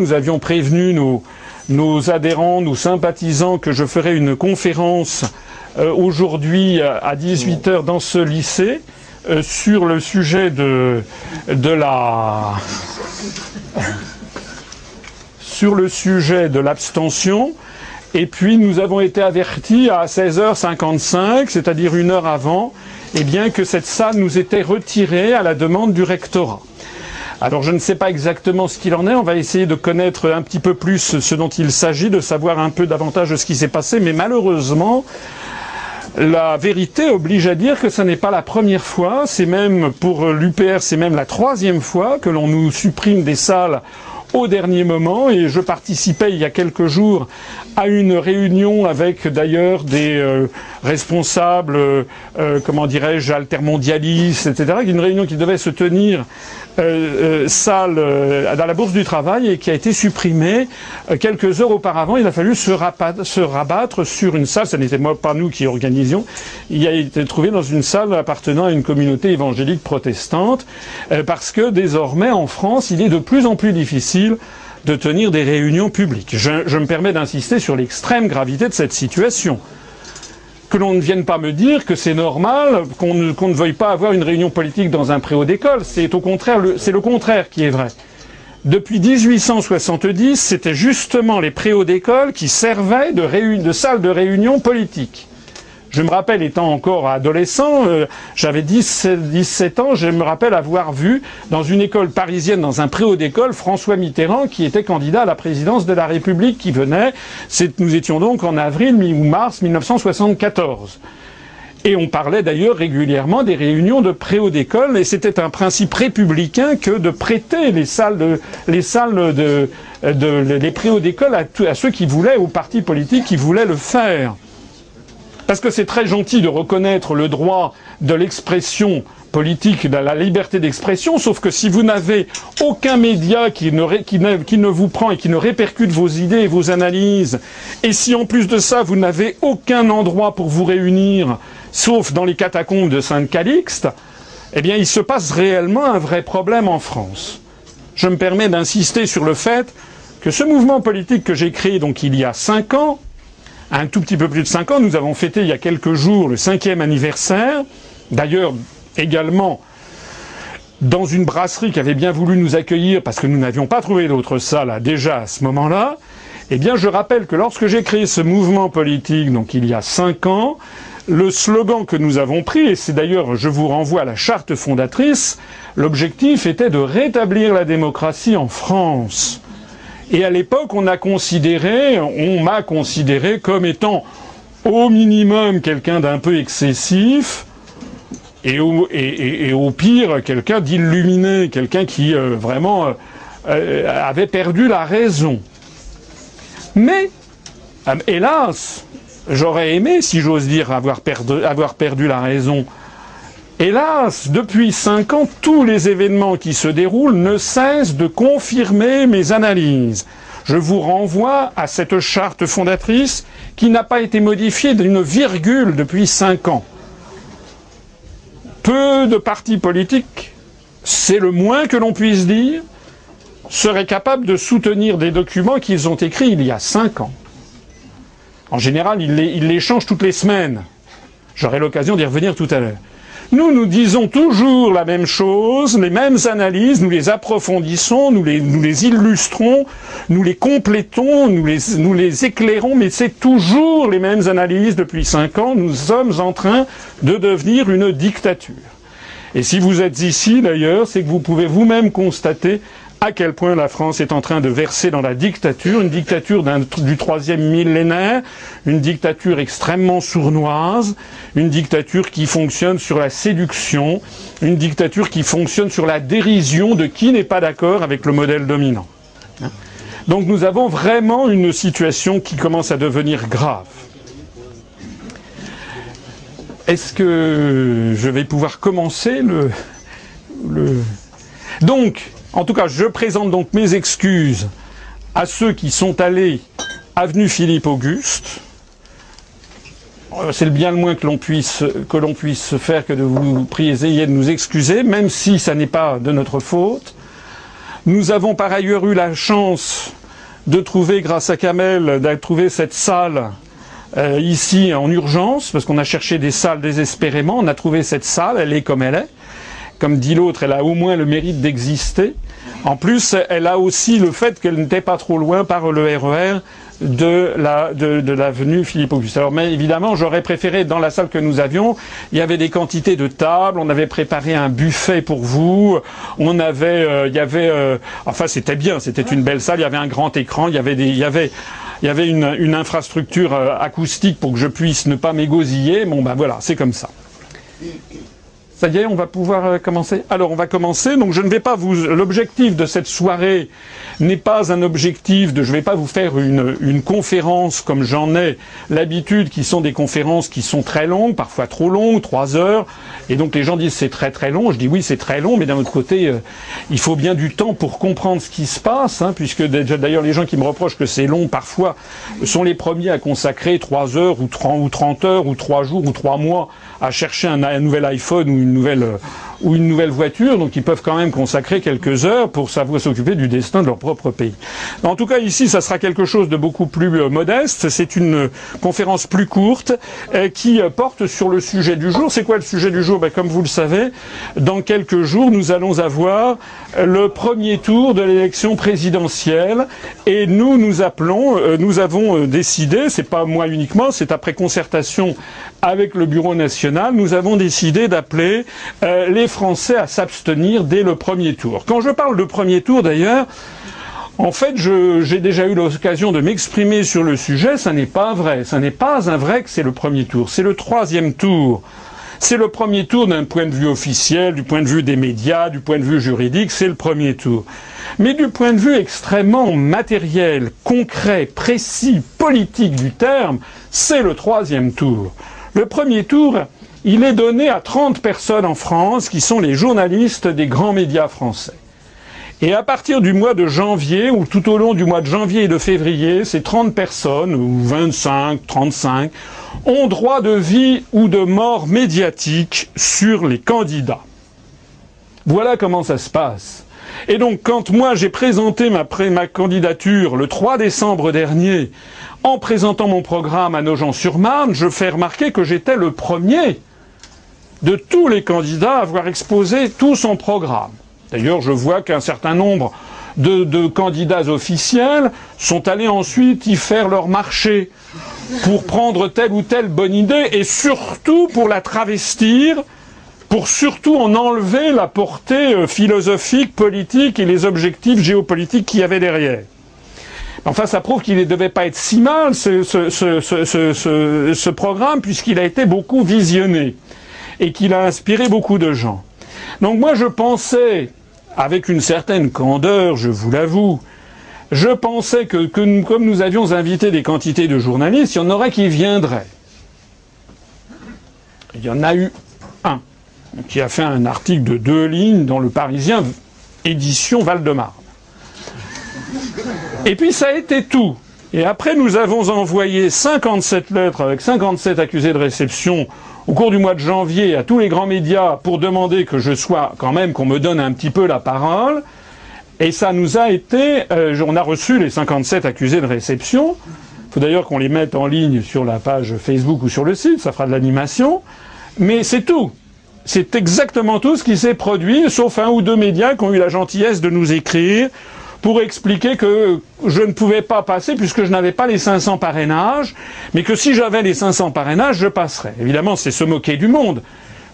Nous avions prévenu nos, adhérents, nos sympathisants que je ferais une conférence euh, aujourd'hui à 18h dans ce lycée euh, sur le sujet de, de la sur le sujet de l'abstention. Et puis nous avons été avertis à 16h55, c'est-à-dire une heure avant, eh bien que cette salle nous était retirée à la demande du rectorat. Alors je ne sais pas exactement ce qu'il en est, on va essayer de connaître un petit peu plus ce dont il s'agit, de savoir un peu davantage de ce qui s'est passé, mais malheureusement, la vérité oblige à dire que ce n'est pas la première fois, c'est même pour l'UPR, c'est même la troisième fois que l'on nous supprime des salles au dernier moment. Et je participais il y a quelques jours à une réunion avec d'ailleurs des euh, responsables, euh, euh, comment dirais-je, altermondialistes, etc. Une réunion qui devait se tenir euh, euh, salle euh, dans la Bourse du Travail et qui a été supprimée quelques heures auparavant. Il a fallu se, se rabattre sur une salle, ce n'était pas nous qui organisions, il a été trouvé dans une salle appartenant à une communauté évangélique protestante, parce que désormais en France, il est de plus en plus difficile de tenir des réunions publiques. Je, je me permets d'insister sur l'extrême gravité de cette situation que l'on ne vienne pas me dire que c'est normal qu'on ne, veuille pas avoir une réunion politique dans un préau d'école. C'est au contraire, c'est le contraire qui est vrai. Depuis 1870, c'était justement les préaux d'école qui servaient de, de salle de réunion politique. Je me rappelle, étant encore adolescent, euh, j'avais 17 ans, je me rappelle avoir vu dans une école parisienne, dans un préau d'école, François Mitterrand qui était candidat à la présidence de la République qui venait. Nous étions donc en avril ou mars 1974. Et on parlait d'ailleurs régulièrement des réunions de préau d'école, et c'était un principe républicain que de prêter les salles de, les salles de, préaux d'école à ceux qui voulaient, aux partis politiques qui voulaient le faire. Parce que c'est très gentil de reconnaître le droit de l'expression politique, de la liberté d'expression, sauf que si vous n'avez aucun média qui ne, vous prend et qui ne répercute vos idées et vos analyses, et si en plus de ça vous n'avez aucun endroit pour vous réunir, sauf dans les catacombes de Sainte-Calixte, eh bien il se passe réellement un vrai problème en France. Je me permets d'insister sur le fait que ce mouvement politique que j'ai créé donc il y a cinq ans, un tout petit peu plus de cinq ans. Nous avons fêté il y a quelques jours le cinquième anniversaire. D'ailleurs, également dans une brasserie qui avait bien voulu nous accueillir parce que nous n'avions pas trouvé d'autre salle déjà à ce moment-là. Eh bien, je rappelle que lorsque j'ai créé ce mouvement politique, donc il y a cinq ans, le slogan que nous avons pris, et c'est d'ailleurs, je vous renvoie à la charte fondatrice, l'objectif était de rétablir la démocratie en France. Et à l'époque, on a on m'a considéré comme étant au minimum quelqu'un d'un peu excessif, et au, pire, quelqu'un d'illuminé, quelqu'un qui euh, vraiment euh, euh, avait perdu la raison. Mais, hélas, j'aurais aimé, si j'ose dire, avoir perdu la raison. Hélas, depuis cinq ans, tous les événements qui se déroulent ne cessent de confirmer mes analyses. Je vous renvoie à cette charte fondatrice qui n'a pas été modifiée d'une virgule depuis cinq ans. Peu de partis politiques, c'est le moins que l'on puisse dire, seraient capables de soutenir des documents qu'ils ont écrits il y a cinq ans. En général, ils les, changent toutes les semaines. J'aurai l'occasion d'y revenir tout à l'heure. Nous, nous disons toujours la même chose, les mêmes analyses, nous les approfondissons, nous les, nous les illustrons, nous les complétons, nous les, nous les éclairons, mais c'est toujours les mêmes analyses depuis cinq ans. Nous sommes en train de devenir une dictature. Et si vous êtes ici, d'ailleurs, c'est que vous pouvez vous-même constater à quel point la France est en train de verser dans la dictature, une dictature du troisième millénaire, une dictature extrêmement sournoise, une dictature qui fonctionne sur la séduction, une dictature qui fonctionne sur la dérision de qui n'est pas d'accord avec le modèle dominant. Donc nous avons vraiment une situation qui commence à devenir grave. Est-ce que je vais pouvoir commencer le, le... Donc, en tout cas, je présente donc mes excuses à ceux qui sont allés avenue Philippe Auguste. Euh, c'est le bien le moins que l'on puisse, faire que de vous prier de nous excuser, même si ça n'est pas de notre faute. Nous avons par ailleurs eu la chance de trouver, grâce à Kamel, de trouver cette salle euh, ici en urgence, parce qu'on a cherché des salles désespérément. On a trouvé cette salle, elle est comme elle est. Comme dit l'autre, elle a au moins le mérite d'exister. En plus, elle a aussi le fait qu'elle n'était pas trop loin par le RER e de la de, l'avenue Philippe Auguste. Alors mais évidemment, j'aurais préféré dans la salle que nous avions, il y avait des quantités de tables, on avait préparé un buffet pour vous, on avait euh, il y avait euh, enfin c'était bien, c'était une belle salle, il y avait un grand écran, il y avait des il y avait il y avait une, une infrastructure euh, acoustique pour que je puisse ne pas m'égosiller. Bon ben voilà, c'est comme ça. Ça y est, on va pouvoir euh, commencer Alors, on va commencer. Donc, je ne vais pas vous... L'objectif de cette soirée n'est pas un objectif de... Je ne vais pas vous faire une, une conférence comme j'en ai l'habitude, qui sont des conférences qui sont très longues, parfois trop longues, trois heures. Et donc, les gens disent c'est très très long. Je dis oui, c'est très long, mais d'un autre côté, euh, il faut bien du temps pour comprendre ce qui se passe, hein, puisque d'ailleurs, les gens qui me reprochent que c'est long, parfois, sont les premiers à consacrer trois heures ou 30, ou 30 heures ou trois jours ou trois mois à chercher un, nouvel iPhone ou une une nouvelle euh, ou une nouvelle voiture, donc ils peuvent quand même consacrer quelques heures pour savoir s'occuper du destin de leur propre pays. En tout cas, ici, ça sera quelque chose de beaucoup plus euh, modeste. C'est une conférence plus courte euh, qui porte sur le sujet du jour. C'est quoi le sujet du jour? Ben, Comme vous le savez, dans quelques jours, nous allons avoir le premier tour de l'élection présidentielle et nous, nous appelons, nous avons décidé, c'est pas moi uniquement, c'est après concertation avec le Bureau national, nous avons décidé d'appeler euh, les Français à s'abstenir dès le premier tour. Quand je parle de premier tour, d'ailleurs, en fait, j'ai déjà eu l'occasion de m'exprimer sur le sujet. Ça n'est pas vrai. Ça n'est pas un vrai que c'est le premier tour. C'est le troisième tour. C'est le premier tour d'un point de vue officiel, du point de vue des médias, du point de vue juridique, c'est le premier tour. Mais du point de vue extrêmement matériel, concret, précis, politique du terme, c'est le troisième tour. Le premier tour, il est donné à 30 personnes en France qui sont les journalistes des grands médias français. Et à partir du mois de janvier, ou tout au long du mois de janvier et de février, ces 30 personnes, ou 25, 35, ont droit de vie ou de mort médiatique sur les candidats. Voilà comment ça se passe. Et donc, quand moi j'ai présenté ma, candidature le 3 décembre dernier en présentant mon programme à Nogent-sur-Marne, je fais remarquer que j'étais le premier de tous les candidats avoir exposé tout son programme. D'ailleurs, je vois qu'un certain nombre de, candidats officiels sont allés ensuite y faire leur marché pour prendre telle ou telle bonne idée et surtout pour la travestir, pour surtout en enlever la portée euh, philosophique, politique et les objectifs géopolitiques qu'il y avait derrière. Enfin, ça prouve qu'il ne devait pas être si mal, ce, programme, puisqu'il a été beaucoup visionné et qu'il a inspiré beaucoup de gens. Donc moi, je pensais, avec une certaine candeur, je vous l'avoue, je pensais que, comme nous avions invité des quantités de journalistes, il y en aurait qui viendraient. Il y en a eu un qui a fait un article de deux lignes dans le Parisien, édition Val-de-Marne. Et puis ça a été tout. Et après, nous avons envoyé 57 lettres avec 57 accusés de réception au cours du mois de janvier à tous les grands médias pour demander que je sois quand même, qu'on me donne un petit peu la parole. Et ça nous a été, euh, on a reçu les 57 accusés de réception. Il faut d'ailleurs qu'on les mette en ligne sur la page Facebook ou sur le site, ça fera de l'animation. Mais c'est tout. C'est exactement tout ce qui s'est produit, sauf un ou deux médias qui ont eu la gentillesse de nous écrire pour expliquer que je ne pouvais pas passer puisque je n'avais pas les 500 parrainages, mais que si j'avais les 500 parrainages, je passerais. Évidemment, c'est se moquer du monde.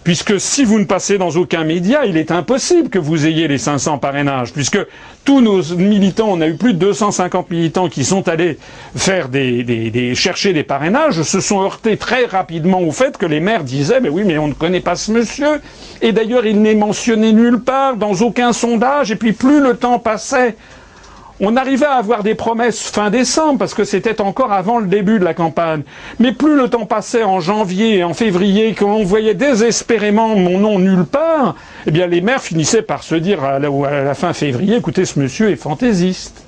Puisque si vous ne passez dans aucun média, il est impossible que vous ayez les 500 parrainages, puisque tous nos militants, on a eu plus de 250 militants qui sont allés faire des, des, chercher des parrainages, se sont heurtés très rapidement au fait que les maires disaient, mais oui, mais on ne connaît pas ce monsieur, et d'ailleurs il n'est mentionné nulle part, dans aucun sondage, et puis plus le temps passait, on arrivait à avoir des promesses fin décembre, parce que c'était encore avant le début de la campagne. Mais plus le temps passait en janvier et en février, quand on voyait désespérément mon nom nulle part, eh bien les maires finissaient par se dire à la, fin février, écoutez, ce monsieur est fantaisiste.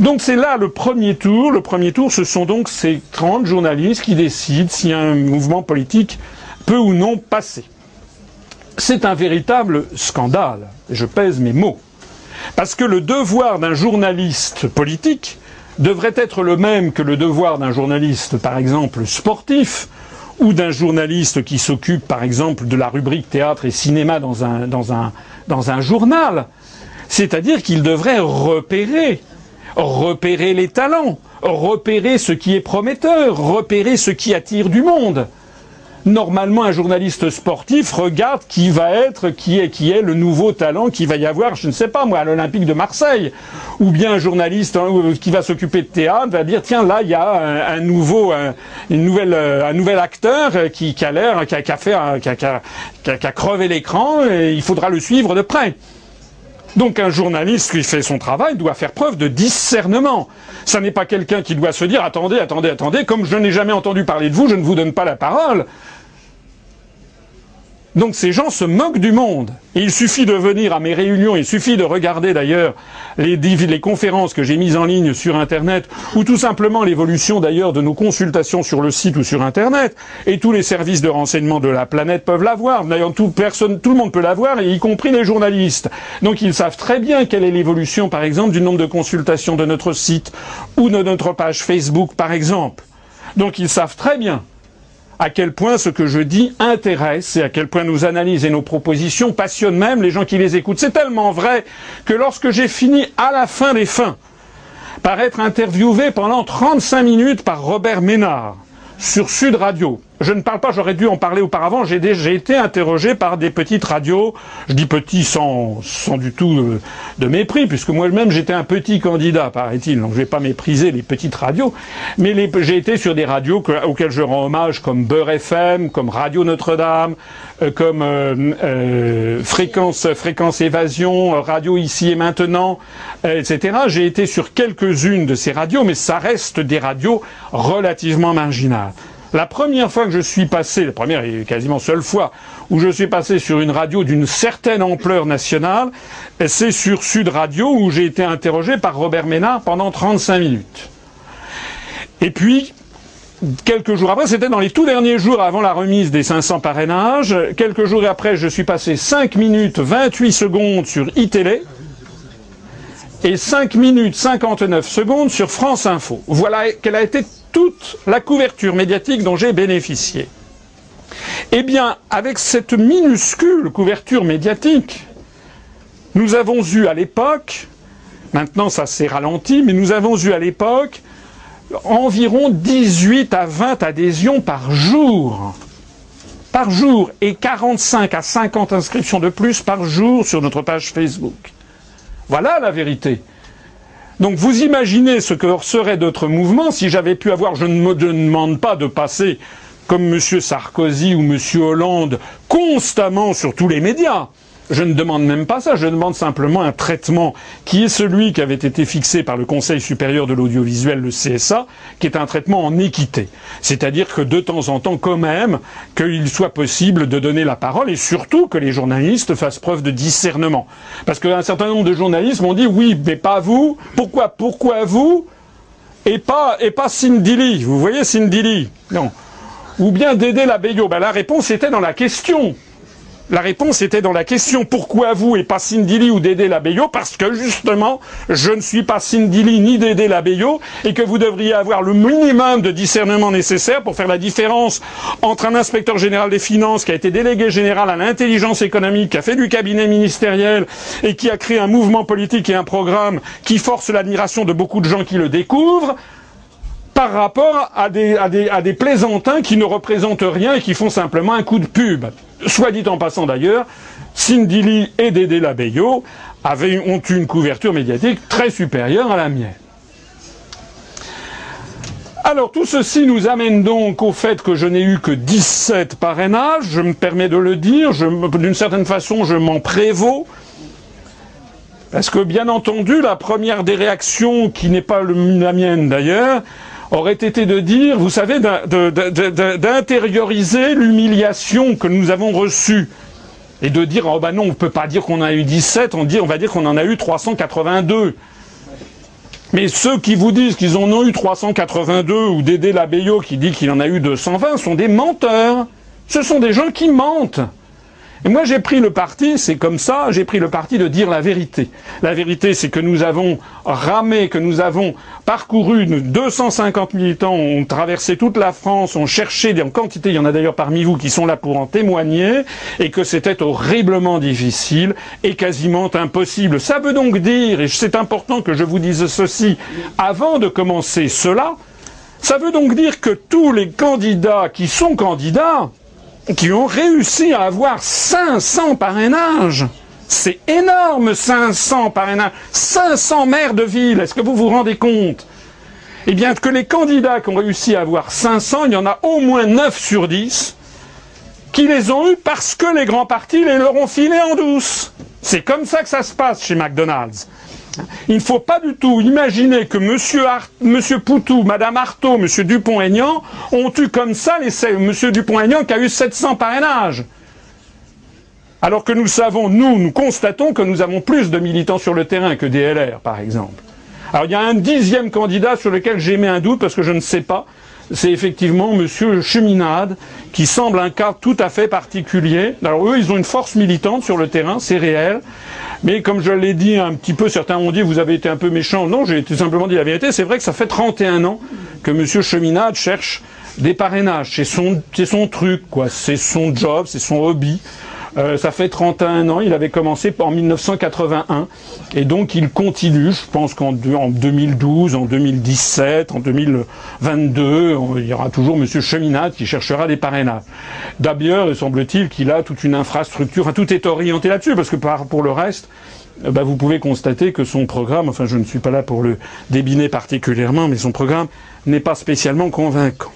Donc c'est là le premier tour. Le premier tour, ce sont donc ces 30 journalistes qui décident si un mouvement politique peut ou non passer. C'est un véritable scandale. Je pèse mes mots. Parce que le devoir d'un journaliste politique devrait être le même que le devoir d'un journaliste, par exemple, sportif, ou d'un journaliste qui s'occupe, par exemple, de la rubrique théâtre et cinéma dans un, dans un, dans un journal. C'est-à-dire qu'il devrait repérer, repérer les talents, repérer ce qui est prometteur, repérer ce qui attire du monde normalement un journaliste sportif regarde qui va être, qui est, qui est le nouveau talent qui va y avoir, je ne sais pas moi, à l'Olympique de Marseille, ou bien un journaliste hein, qui va s'occuper de théâtre va dire tiens là il y a un, nouveau, un, une nouvelle, euh, un nouvel acteur qui, qui a l'air, qui a, fait, qui a, qui a crevé l'écran et il faudra le suivre de près. Donc un journaliste qui fait son travail doit faire preuve de discernement. Ça n'est pas quelqu'un qui doit se dire attendez, attendez, attendez, comme je n'ai jamais entendu parler de vous, je ne vous donne pas la parole. Donc ces gens se moquent du monde. il suffit de venir à mes réunions, il suffit de regarder d'ailleurs les, conférences que j'ai mises en ligne sur Internet, ou tout simplement l'évolution d'ailleurs de nos consultations sur le site ou sur Internet, et tous les services de renseignement de la planète peuvent l'avoir. D'ailleurs, tout le monde peut l'avoir, y compris les journalistes. Donc ils savent très bien quelle est l'évolution, par exemple, du nombre de consultations de notre site ou de notre page Facebook, par exemple. Donc ils savent très bien à quel point ce que je dis intéresse et à quel point nous analyses et nos propositions passionnent même les gens qui les écoutent. C'est tellement vrai que lorsque j'ai fini à la fin des fins par être interviewé pendant 35 minutes par Robert Ménard sur Sud Radio, je ne parle pas, j'aurais dû en parler auparavant, j'ai été interrogé par des petites radios, je dis petits sans, sans du tout euh, de mépris, puisque moi-même j'étais un petit candidat, paraît-il, donc je ne vais pas mépriser les petites radios, mais j'ai été sur des radios auxquelles je rends hommage, comme Beurre FM, comme Radio Notre-Dame, euh, comme euh, Fréquence, Fréquence Évasion, Radio Ici et Maintenant, etc. J'ai été sur quelques-unes de ces radios, mais ça reste des radios relativement marginales. La première fois que je suis passé, la première et quasiment seule fois où je suis passé sur une radio d'une certaine ampleur nationale, c'est sur Sud Radio où j'ai été interrogé par Robert Ménard pendant 35 minutes. Et puis, quelques jours après, c'était dans les tout derniers jours avant la remise des 500 parrainages, quelques jours après, je suis passé 5 minutes 28 secondes sur iTélé et 5 minutes 59 secondes sur France Info. Voilà quelle a été toute la couverture médiatique dont j'ai bénéficié. Eh bien, avec cette minuscule couverture médiatique, nous avons eu à l'époque, maintenant ça s'est ralenti, mais nous avons eu à l'époque environ 18 à 20 adhésions par jour. Par jour et 45 à 50 inscriptions de plus par jour sur notre page Facebook. Voilà la vérité. Donc vous imaginez ce que serait d'autres mouvements si j'avais pu avoir, je ne me demande pas de passer comme M. Sarkozy ou M. Hollande constamment sur tous les médias. Je ne demande même pas ça, je demande simplement un traitement qui est celui qui avait été fixé par le Conseil supérieur de l'audiovisuel, le CSA, qui est un traitement en équité. C'est-à-dire que de temps en temps, quand même, qu'il soit possible de donner la parole et surtout que les journalistes fassent preuve de discernement. Parce qu'un certain nombre de journalistes m'ont dit oui, mais pas vous. Pourquoi Pourquoi vous et pas, et pas Cindy Lee. Vous voyez Cindy Lee Non. Ou bien Dédé Labeyo. Ben, la réponse était dans la question. La réponse était dans la question pourquoi vous et pas Cindy ou Dédé Labeyo Parce que justement, je ne suis pas Cindy ni Dédé Labeyo et que vous devriez avoir le minimum de discernement nécessaire pour faire la différence entre un inspecteur général des finances qui a été délégué général à l'intelligence économique, qui a fait du cabinet ministériel et qui a créé un mouvement politique et un programme qui force l'admiration de beaucoup de gens qui le découvrent par rapport à des, plaisantins qui ne représentent rien et qui font simplement un coup de pub. Soit dit en passant d'ailleurs, Cindy Lee et Dédé Labeyo avaient, ont une couverture médiatique très supérieure à la mienne. Alors tout ceci nous amène donc au fait que je n'ai eu que 17 parrainages, je me permets de le dire, d'une certaine façon je m'en prévaux, parce que bien entendu la première des réactions, qui n'est pas la mienne d'ailleurs, aurait été de dire, vous savez, d'intérioriser l'humiliation que nous avons reçue. Et de dire, oh ben non, on ne peut pas dire qu'on a eu 17, on, dit, on va dire qu'on en a eu 382. Mais ceux qui vous disent qu'ils en ont eu 382, ou Dédé Labeyo qui dit qu'il en a eu 220, sont des menteurs. Ce sont des gens qui mentent. Et moi, j'ai pris le parti, c'est comme ça, j'ai pris le parti de dire la vérité. La vérité, c'est que nous avons ramé, que nous avons parcouru 250 militants, ont traversé toute la France, ont cherché des quantités, il y en a d'ailleurs parmi vous qui sont là pour en témoigner, et que c'était horriblement difficile et quasiment impossible. Ça veut donc dire, et c'est important que je vous dise ceci avant de commencer cela, ça veut donc dire que tous les candidats qui sont candidats, qui ont réussi à avoir 500 parrainages. C'est énorme, 500 parrainages. 500 maires de ville. Est-ce que vous vous rendez compte? Eh bien, que les candidats qui ont réussi à avoir 500, il y en a au moins 9 sur 10 qui les ont eus parce que les grands partis les leur ont filés en douce. C'est comme ça que ça se passe chez McDonald's. Il ne faut pas du tout imaginer que M. Poutou, Mme Artaud, M. Dupont-Aignan ont eu comme ça les, M. Dupont-Aignan qui a eu 700 parrainages. Alors que nous savons, nous, nous constatons que nous avons plus de militants sur le terrain que des par exemple. Alors il y a un dixième candidat sur lequel mis un doute parce que je ne sais pas c'est effectivement Monsieur Cheminade, qui semble un cas tout à fait particulier. Alors eux, ils ont une force militante sur le terrain, c'est réel. Mais comme je l'ai dit un petit peu, certains ont dit vous avez été un peu méchant. Non, j'ai tout simplement dit la vérité. C'est vrai que ça fait 31 ans que Monsieur Cheminade cherche des parrainages. C'est son, son truc, quoi. C'est son job, c'est son hobby. Euh, ça fait 31 ans, il avait commencé en 1981 et donc il continue, je pense qu'en 2012, en 2017, en 2022, il y aura toujours M. Cheminade qui cherchera des parrainages. D'ailleurs, semble-t-il qu'il a toute une infrastructure, enfin tout est orienté là-dessus parce que pour le reste, euh, bah, vous pouvez constater que son programme, enfin je ne suis pas là pour le débiner particulièrement, mais son programme n'est pas spécialement convaincant.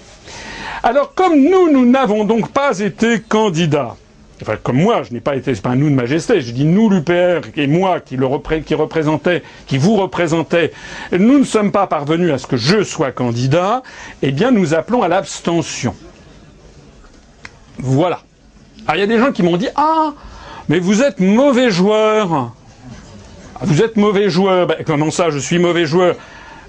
Alors comme nous, nous n'avons donc pas été candidats, enfin comme moi, je n'ai pas été, c'est pas un nous de majesté, je dis nous l'UPR et moi qui le qui représentais, qui vous représentait, nous ne sommes pas parvenus à ce que je sois candidat, eh bien nous appelons à l'abstention. Voilà. Alors il y a des gens qui m'ont dit ah mais vous êtes mauvais joueur. Vous êtes mauvais joueur. Ben, comment ça, je suis mauvais joueur?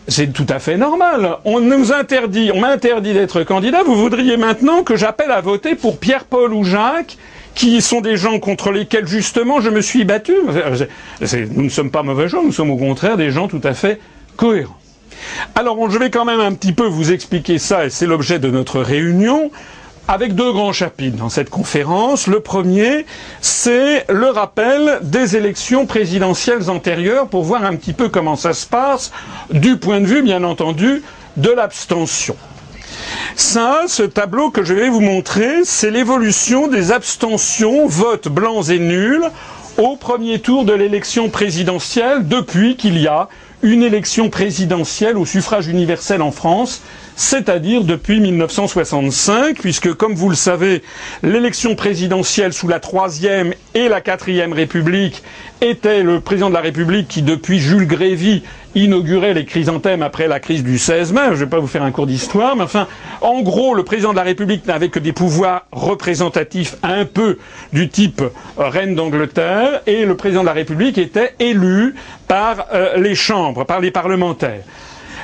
C'est tout à fait normal. On nous interdit, on m'interdit d'être candidat. Vous voudriez maintenant que j'appelle à voter pour Pierre-Paul ou Jacques qui sont des gens contre lesquels justement je me suis battu. Nous ne sommes pas mauvais gens, nous sommes au contraire des gens tout à fait cohérents. Alors je vais quand même un petit peu vous expliquer ça, et c'est l'objet de notre réunion, avec deux grands chapitres dans cette conférence. Le premier, c'est le rappel des élections présidentielles antérieures pour voir un petit peu comment ça se passe du point de vue, bien entendu, de l'abstention. Ça, ce tableau que je vais vous montrer, c'est l'évolution des abstentions, votes blancs et nuls, au premier tour de l'élection présidentielle depuis qu'il y a une élection présidentielle au suffrage universel en France c'est-à-dire depuis 1965, puisque, comme vous le savez, l'élection présidentielle sous la troisième et la quatrième République était le président de la République qui, depuis Jules Grévy, inaugurait les chrysanthèmes après la crise du 16 mai. Je ne vais pas vous faire un cours d'histoire, mais enfin, en gros, le président de la République n'avait que des pouvoirs représentatifs un peu du type reine d'Angleterre, et le président de la République était élu par euh, les chambres, par les parlementaires.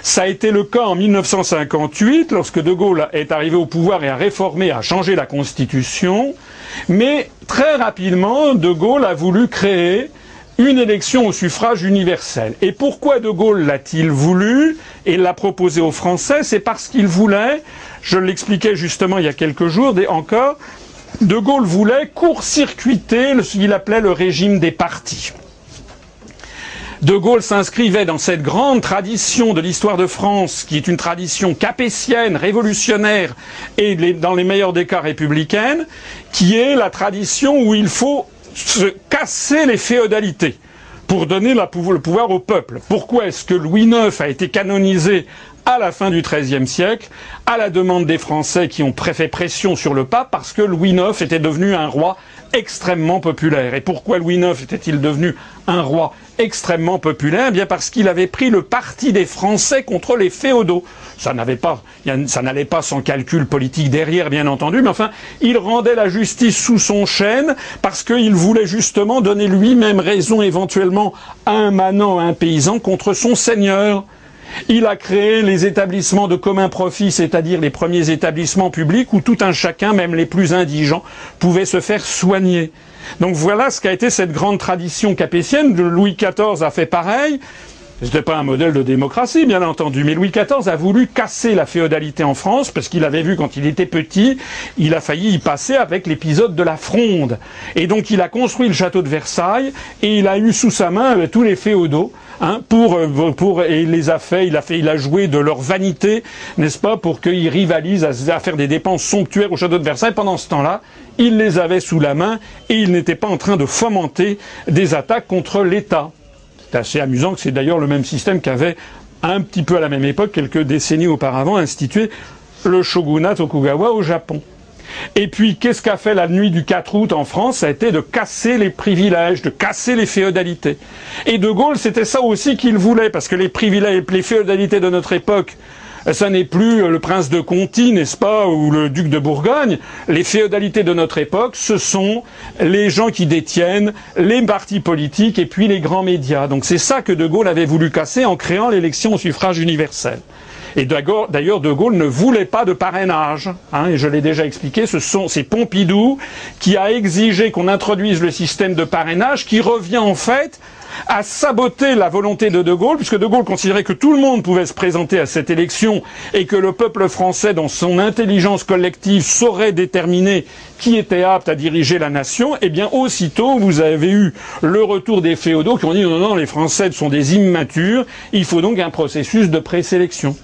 Ça a été le cas en 1958, lorsque De Gaulle est arrivé au pouvoir et a réformé, a changé la Constitution. Mais très rapidement, De Gaulle a voulu créer une élection au suffrage universel. Et pourquoi De Gaulle l'a-t-il voulu et l'a proposé aux Français? C'est parce qu'il voulait, je l'expliquais justement il y a quelques jours encore, De Gaulle voulait court-circuiter ce qu'il appelait le régime des partis. De Gaulle s'inscrivait dans cette grande tradition de l'histoire de France, qui est une tradition capétienne, révolutionnaire et dans les meilleurs des cas républicaine, qui est la tradition où il faut se casser les féodalités pour donner le pouvoir au peuple. Pourquoi est-ce que Louis IX a été canonisé à la fin du XIIIe siècle, à la demande des Français qui ont fait pression sur le pape, parce que Louis IX était devenu un roi extrêmement populaire. Et pourquoi Louis IX était-il devenu un roi extrêmement populaire? Eh Bien parce qu'il avait pris le parti des Français contre les féodaux. Ça ça n'allait pas sans calcul politique derrière, bien entendu, mais enfin, il rendait la justice sous son chêne parce qu'il voulait justement donner lui-même raison éventuellement à un manant, à un paysan contre son seigneur. Il a créé les établissements de commun profit, c'est-à-dire les premiers établissements publics où tout un chacun, même les plus indigents, pouvaient se faire soigner. Donc voilà ce qu'a été cette grande tradition capétienne. Louis XIV a fait pareil. C'était pas un modèle de démocratie, bien entendu, mais Louis XIV a voulu casser la féodalité en France parce qu'il avait vu quand il était petit, il a failli y passer avec l'épisode de la Fronde. Et donc il a construit le château de Versailles et il a eu sous sa main euh, tous les féodaux. Hein, pour, euh, pour, et il les a fait, il a fait, il a joué de leur vanité, n'est-ce pas, pour qu'ils rivalisent à, à faire des dépenses somptuaires au château de Versailles. Pendant ce temps-là, il les avait sous la main et il n'était pas en train de fomenter des attaques contre l'État. C'est assez amusant que c'est d'ailleurs le même système qu'avait un petit peu à la même époque, quelques décennies auparavant, institué le shogunat Tokugawa au Japon. Et puis, qu'est-ce qu'a fait la nuit du 4 août en France? Ça a été de casser les privilèges, de casser les féodalités. Et De Gaulle, c'était ça aussi qu'il voulait, parce que les privilèges, les féodalités de notre époque, ça n'est plus euh, le prince de Conti, n'est-ce pas, ou le duc de Bourgogne. Les féodalités de notre époque, ce sont les gens qui détiennent les partis politiques et puis les grands médias. Donc c'est ça que De Gaulle avait voulu casser en créant l'élection au suffrage universel. Et d'ailleurs, De Gaulle ne voulait pas de parrainage. Hein, et je l'ai déjà expliqué, ce sont c'est Pompidou qui a exigé qu'on introduise le système de parrainage qui revient en fait à saboter la volonté de De Gaulle, puisque De Gaulle considérait que tout le monde pouvait se présenter à cette élection et que le peuple français, dans son intelligence collective, saurait déterminer qui était apte à diriger la nation, eh bien, aussitôt, vous avez eu le retour des féodaux qui ont dit non, non, les Français sont des immatures, il faut donc un processus de présélection.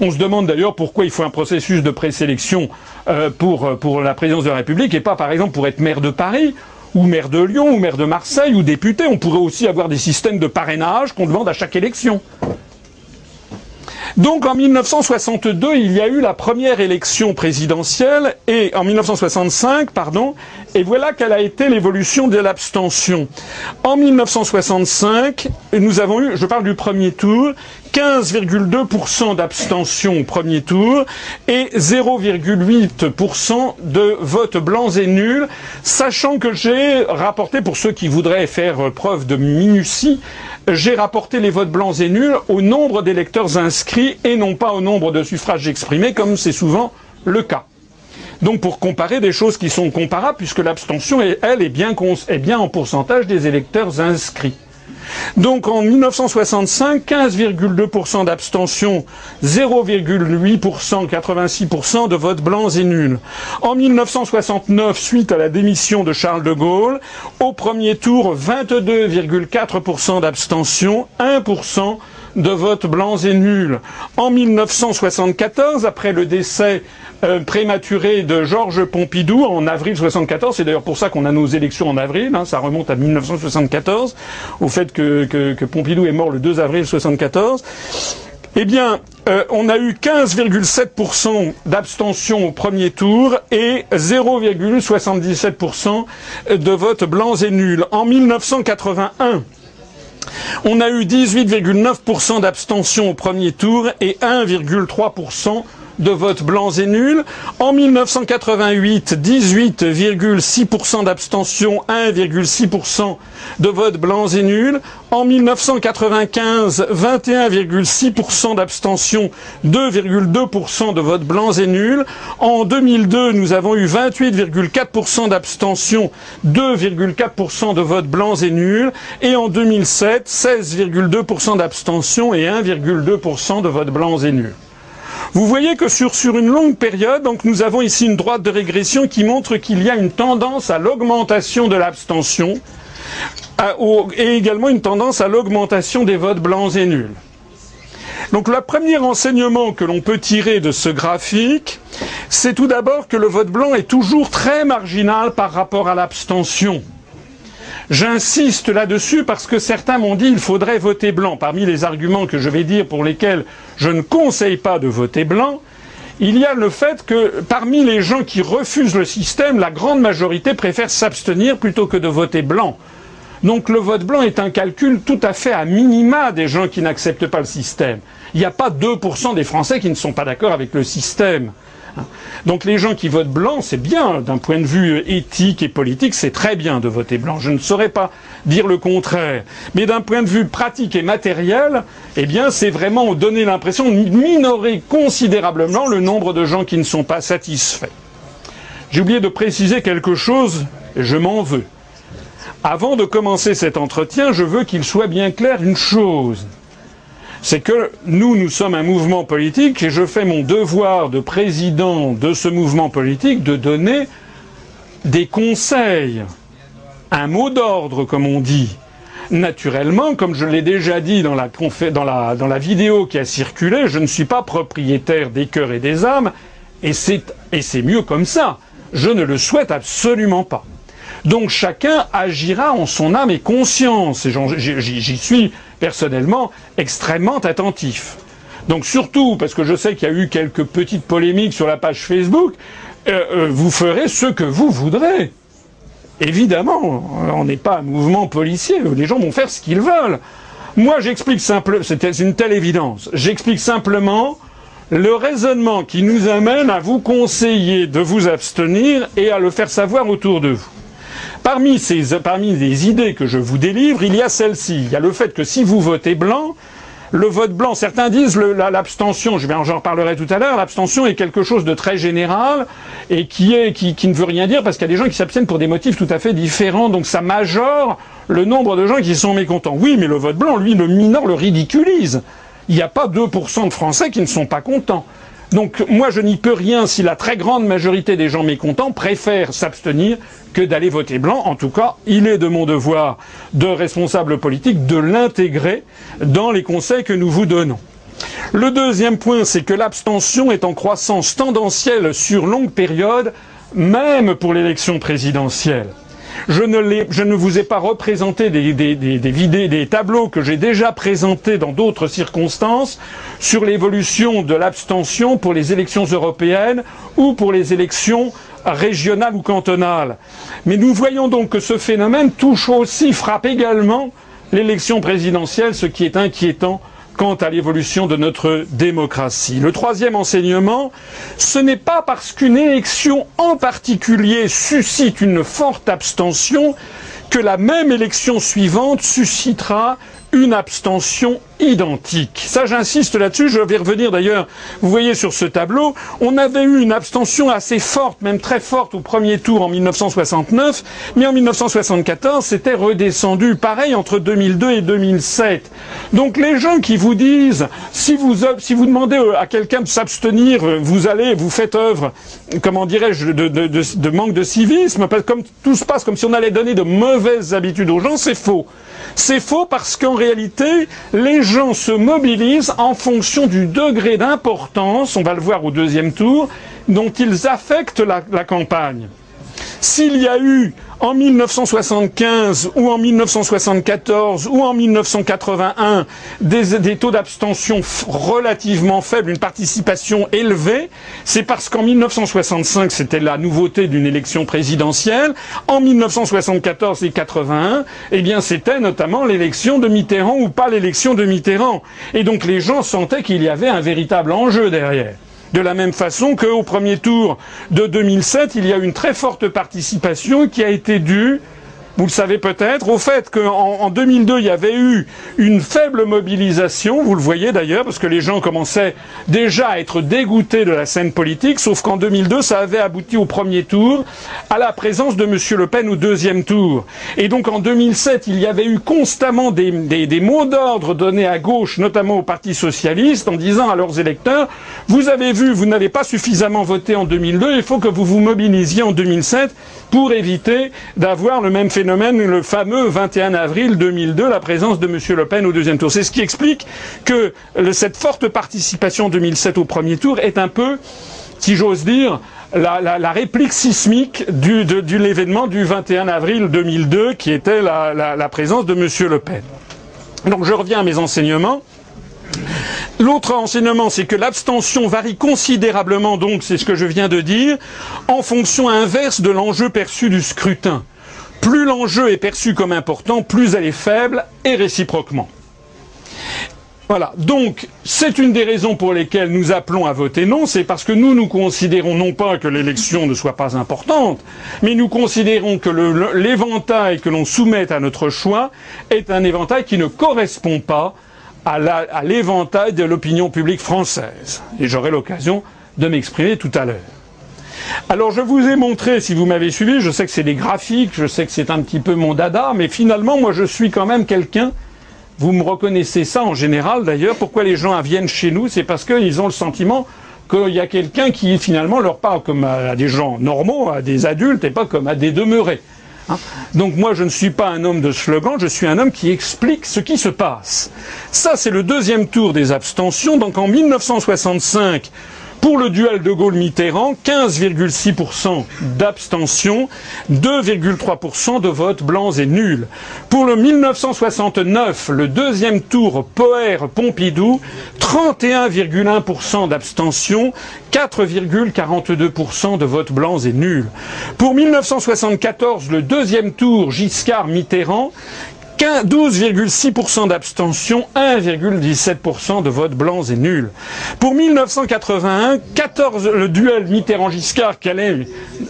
On se demande d'ailleurs pourquoi il faut un processus de présélection euh, pour, pour la présidence de la République et pas, par exemple, pour être maire de Paris ou maire de Lyon, ou maire de Marseille, ou député. On pourrait aussi avoir des systèmes de parrainage qu'on demande à chaque élection. Donc en 1962, il y a eu la première élection présidentielle et en 1965, pardon, et voilà quelle a été l'évolution de l'abstention. En 1965, nous avons eu, je parle du premier tour, 15,2% d'abstention au premier tour et 0,8% de votes blancs et nuls, sachant que j'ai rapporté, pour ceux qui voudraient faire preuve de minutie, j'ai rapporté les votes blancs et nuls au nombre d'électeurs inscrits et non pas au nombre de suffrages exprimés, comme c'est souvent le cas. Donc pour comparer des choses qui sont comparables, puisque l'abstention, elle, est bien, est bien en pourcentage des électeurs inscrits. Donc en 1965, 15,2% d'abstention, 0,8%, 86% de votes blancs et nuls. En 1969, suite à la démission de Charles de Gaulle, au premier tour, 22,4% d'abstention, 1% de votes blancs et nuls. En 1974, après le décès euh, prématuré de Georges Pompidou en avril 74. C'est d'ailleurs pour ça qu'on a nos élections en avril. Hein, ça remonte à 1974, au fait que, que, Pompidou est mort le 2 avril 74. Eh bien, euh, on a eu 15,7% d'abstention au premier tour et 0,77% de votes blancs et nuls. En 1981, on a eu 18,9% d'abstention au premier tour et 1,3% de votes blancs et nuls. En 1988, 18,6% d'abstention, 1,6% de votes blancs et nuls. En 1995, 21,6% d'abstention, 2,2% de votes blancs et nuls. En 2002, nous avons eu 28,4% d'abstention, 2,4% de votes blancs et nuls. Et en 2007, 16,2% d'abstention et 1,2% de votes blancs et nuls. Vous voyez que sur, une longue période, nous avons ici une droite de régression qui montre qu'il y a une tendance à l'augmentation de l'abstention et également une tendance à l'augmentation des votes blancs et nuls. Donc le premier enseignement que l'on peut tirer de ce graphique, c'est tout d'abord que le vote blanc est toujours très marginal par rapport à l'abstention. J'insiste là-dessus parce que certains m'ont dit qu'il faudrait voter blanc. Parmi les arguments que je vais dire pour lesquels je ne conseille pas de voter blanc, il y a le fait que parmi les gens qui refusent le système, la grande majorité préfère s'abstenir plutôt que de voter blanc. Donc le vote blanc est un calcul tout à fait à minima des gens qui n'acceptent pas le système. Il n'y a pas 2% des Français qui ne sont pas d'accord avec le système. Donc les gens qui votent blanc, c'est bien, d'un point de vue éthique et politique, c'est très bien de voter blanc. Je ne saurais pas dire le contraire. Mais d'un point de vue pratique et matériel, eh c'est vraiment donner l'impression de minorer considérablement le nombre de gens qui ne sont pas satisfaits. J'ai oublié de préciser quelque chose, je m'en veux. Avant de commencer cet entretien, je veux qu'il soit bien clair une chose. C'est que nous, nous sommes un mouvement politique et je fais mon devoir de président de ce mouvement politique de donner des conseils, un mot d'ordre, comme on dit. Naturellement, comme je l'ai déjà dit dans la, vidéo qui a circulé, je ne suis pas propriétaire des cœurs et des âmes, et c'est mieux comme ça. Je ne le souhaite absolument pas. Donc chacun agira en son âme et conscience, et j'y suis personnellement extrêmement attentif. Donc surtout, parce que je sais qu'il y a eu quelques petites polémiques sur la page Facebook, euh, euh, vous ferez ce que vous voudrez. Évidemment, on n'est pas un mouvement policier, les gens vont faire ce qu'ils veulent. Moi, j'explique simplement, c'est une telle évidence, j'explique simplement le raisonnement qui nous amène à vous conseiller de vous abstenir et à le faire savoir autour de vous. Parmi, ces, les idées que je vous délivre, il y a celle-ci. Il y a le fait que si vous votez blanc, le vote blanc, certains disent l'abstention, j'en reparlerai tout à l'heure, l'abstention est quelque chose de très général et qui, est, qui, qui ne veut rien dire parce qu'il y a des gens qui s'abstiennent pour des motifs tout à fait différents, donc ça majore le nombre de gens qui sont mécontents. Oui, mais le vote blanc, lui, le minore, le ridiculise. Il n'y a pas 2% de Français qui ne sont pas contents. Donc moi je n'y peux rien si la très grande majorité des gens mécontents préfèrent s'abstenir que d'aller voter blanc. En tout cas, il est de mon devoir de responsable politique de l'intégrer dans les conseils que nous vous donnons. Le deuxième point, c'est que l'abstention est en croissance tendancielle sur longue période, même pour l'élection présidentielle. Je ne, vous ai pas représenté des, des, des, des tableaux que j'ai déjà présentés dans d'autres circonstances sur l'évolution de l'abstention pour les élections européennes ou pour les élections régionales ou cantonales. Mais nous voyons donc que ce phénomène touche aussi, frappe également l'élection présidentielle, ce qui est inquiétant quant à l'évolution de notre démocratie. Le troisième enseignement, ce n'est pas parce qu'une élection en particulier suscite une forte abstention que la même élection suivante suscitera une abstention identique. Ça, j'insiste là-dessus. Je vais revenir d'ailleurs. Vous voyez sur ce tableau, on avait eu une abstention assez forte, même très forte au premier tour en 1969, mais en 1974, c'était redescendu. Pareil entre 2002 et 2007. Donc les gens qui vous disent, si vous si vous demandez à quelqu'un de s'abstenir, vous allez, vous faites œuvre, comment dirais-je, de, de, de, de manque de civisme, comme tout se passe comme si on allait donner de mauvaises habitudes aux gens, c'est faux. C'est faux parce qu'en réalité, les gens se mobilisent en fonction du degré d'importance, on va le voir au deuxième tour, dont ils affectent la, campagne. S'il y a eu en 1975 ou en 1974 ou en 1981 des, des taux d'abstention relativement faibles, une participation élevée, c'est parce qu'en 1965 c'était la nouveauté d'une élection présidentielle. En 1974 et 81, eh bien c'était notamment l'élection de Mitterrand ou pas l'élection de Mitterrand. Et donc les gens sentaient qu'il y avait un véritable enjeu derrière. De la même façon qu'au premier tour de 2007, il y a une très forte participation qui a été due vous le savez peut-être, au fait qu'en en 2002, il y avait eu une faible mobilisation, vous le voyez d'ailleurs, parce que les gens commençaient déjà à être dégoûtés de la scène politique, sauf qu'en 2002, ça avait abouti au premier tour à la présence de M. Le Pen au deuxième tour. Et donc en 2007, il y avait eu constamment des, des, des mots d'ordre donnés à gauche, notamment au Parti socialiste, en disant à leurs électeurs, vous avez vu, vous n'avez pas suffisamment voté en 2002, il faut que vous vous mobilisiez en 2007 pour éviter d'avoir le même phénomène, le fameux 21 avril 2002, la présence de M. Le Pen au deuxième tour. C'est ce qui explique que cette forte participation en 2007 au premier tour est un peu, si j'ose dire, la, réplique sismique de, l'événement du 21 avril 2002, qui était la présence de M. Le Pen. Donc je reviens à mes enseignements. L'autre enseignement, c'est que l'abstention varie considérablement, donc c'est ce que je viens de dire, en fonction inverse de l'enjeu perçu du scrutin. Plus l'enjeu est perçu comme important, plus elle est faible, et réciproquement. Voilà. Donc, c'est une des raisons pour lesquelles nous appelons à voter non. C'est parce que nous, nous considérons non pas que l'élection ne soit pas importante, mais nous considérons que l'éventail que l'on soumet à notre choix est un éventail qui ne correspond pas à l'éventail de l'opinion publique française. Et j'aurai l'occasion de m'exprimer tout à l'heure. Alors je vous ai montré, si vous m'avez suivi, je sais que c'est des graphiques, je sais que c'est un petit peu mon dada, mais finalement moi je suis quand même quelqu'un, vous me reconnaissez ça en général d'ailleurs, pourquoi les gens viennent chez nous, c'est parce qu'ils ont le sentiment qu'il y a quelqu'un qui finalement leur parle comme à des gens normaux, à des adultes, et pas comme à des demeurés. Hein. Donc moi je ne suis pas un homme de slogan, je suis un homme qui explique ce qui se passe. Ça c'est le deuxième tour des abstentions. Donc en 1965, pour le duel de Gaulle-Mitterrand, 15,6% d'abstention, 2,3% de votes blancs et nuls. Pour le 1969, le deuxième tour Poher-Pompidou, 31,1% d'abstention, 4,42% de votes blancs et nuls. Pour 1974, le deuxième tour Giscard-Mitterrand, 12,6% d'abstention, 1,17% de votes blancs et nuls. Pour 1981, 14, le duel Mitterrand-Giscard qui allait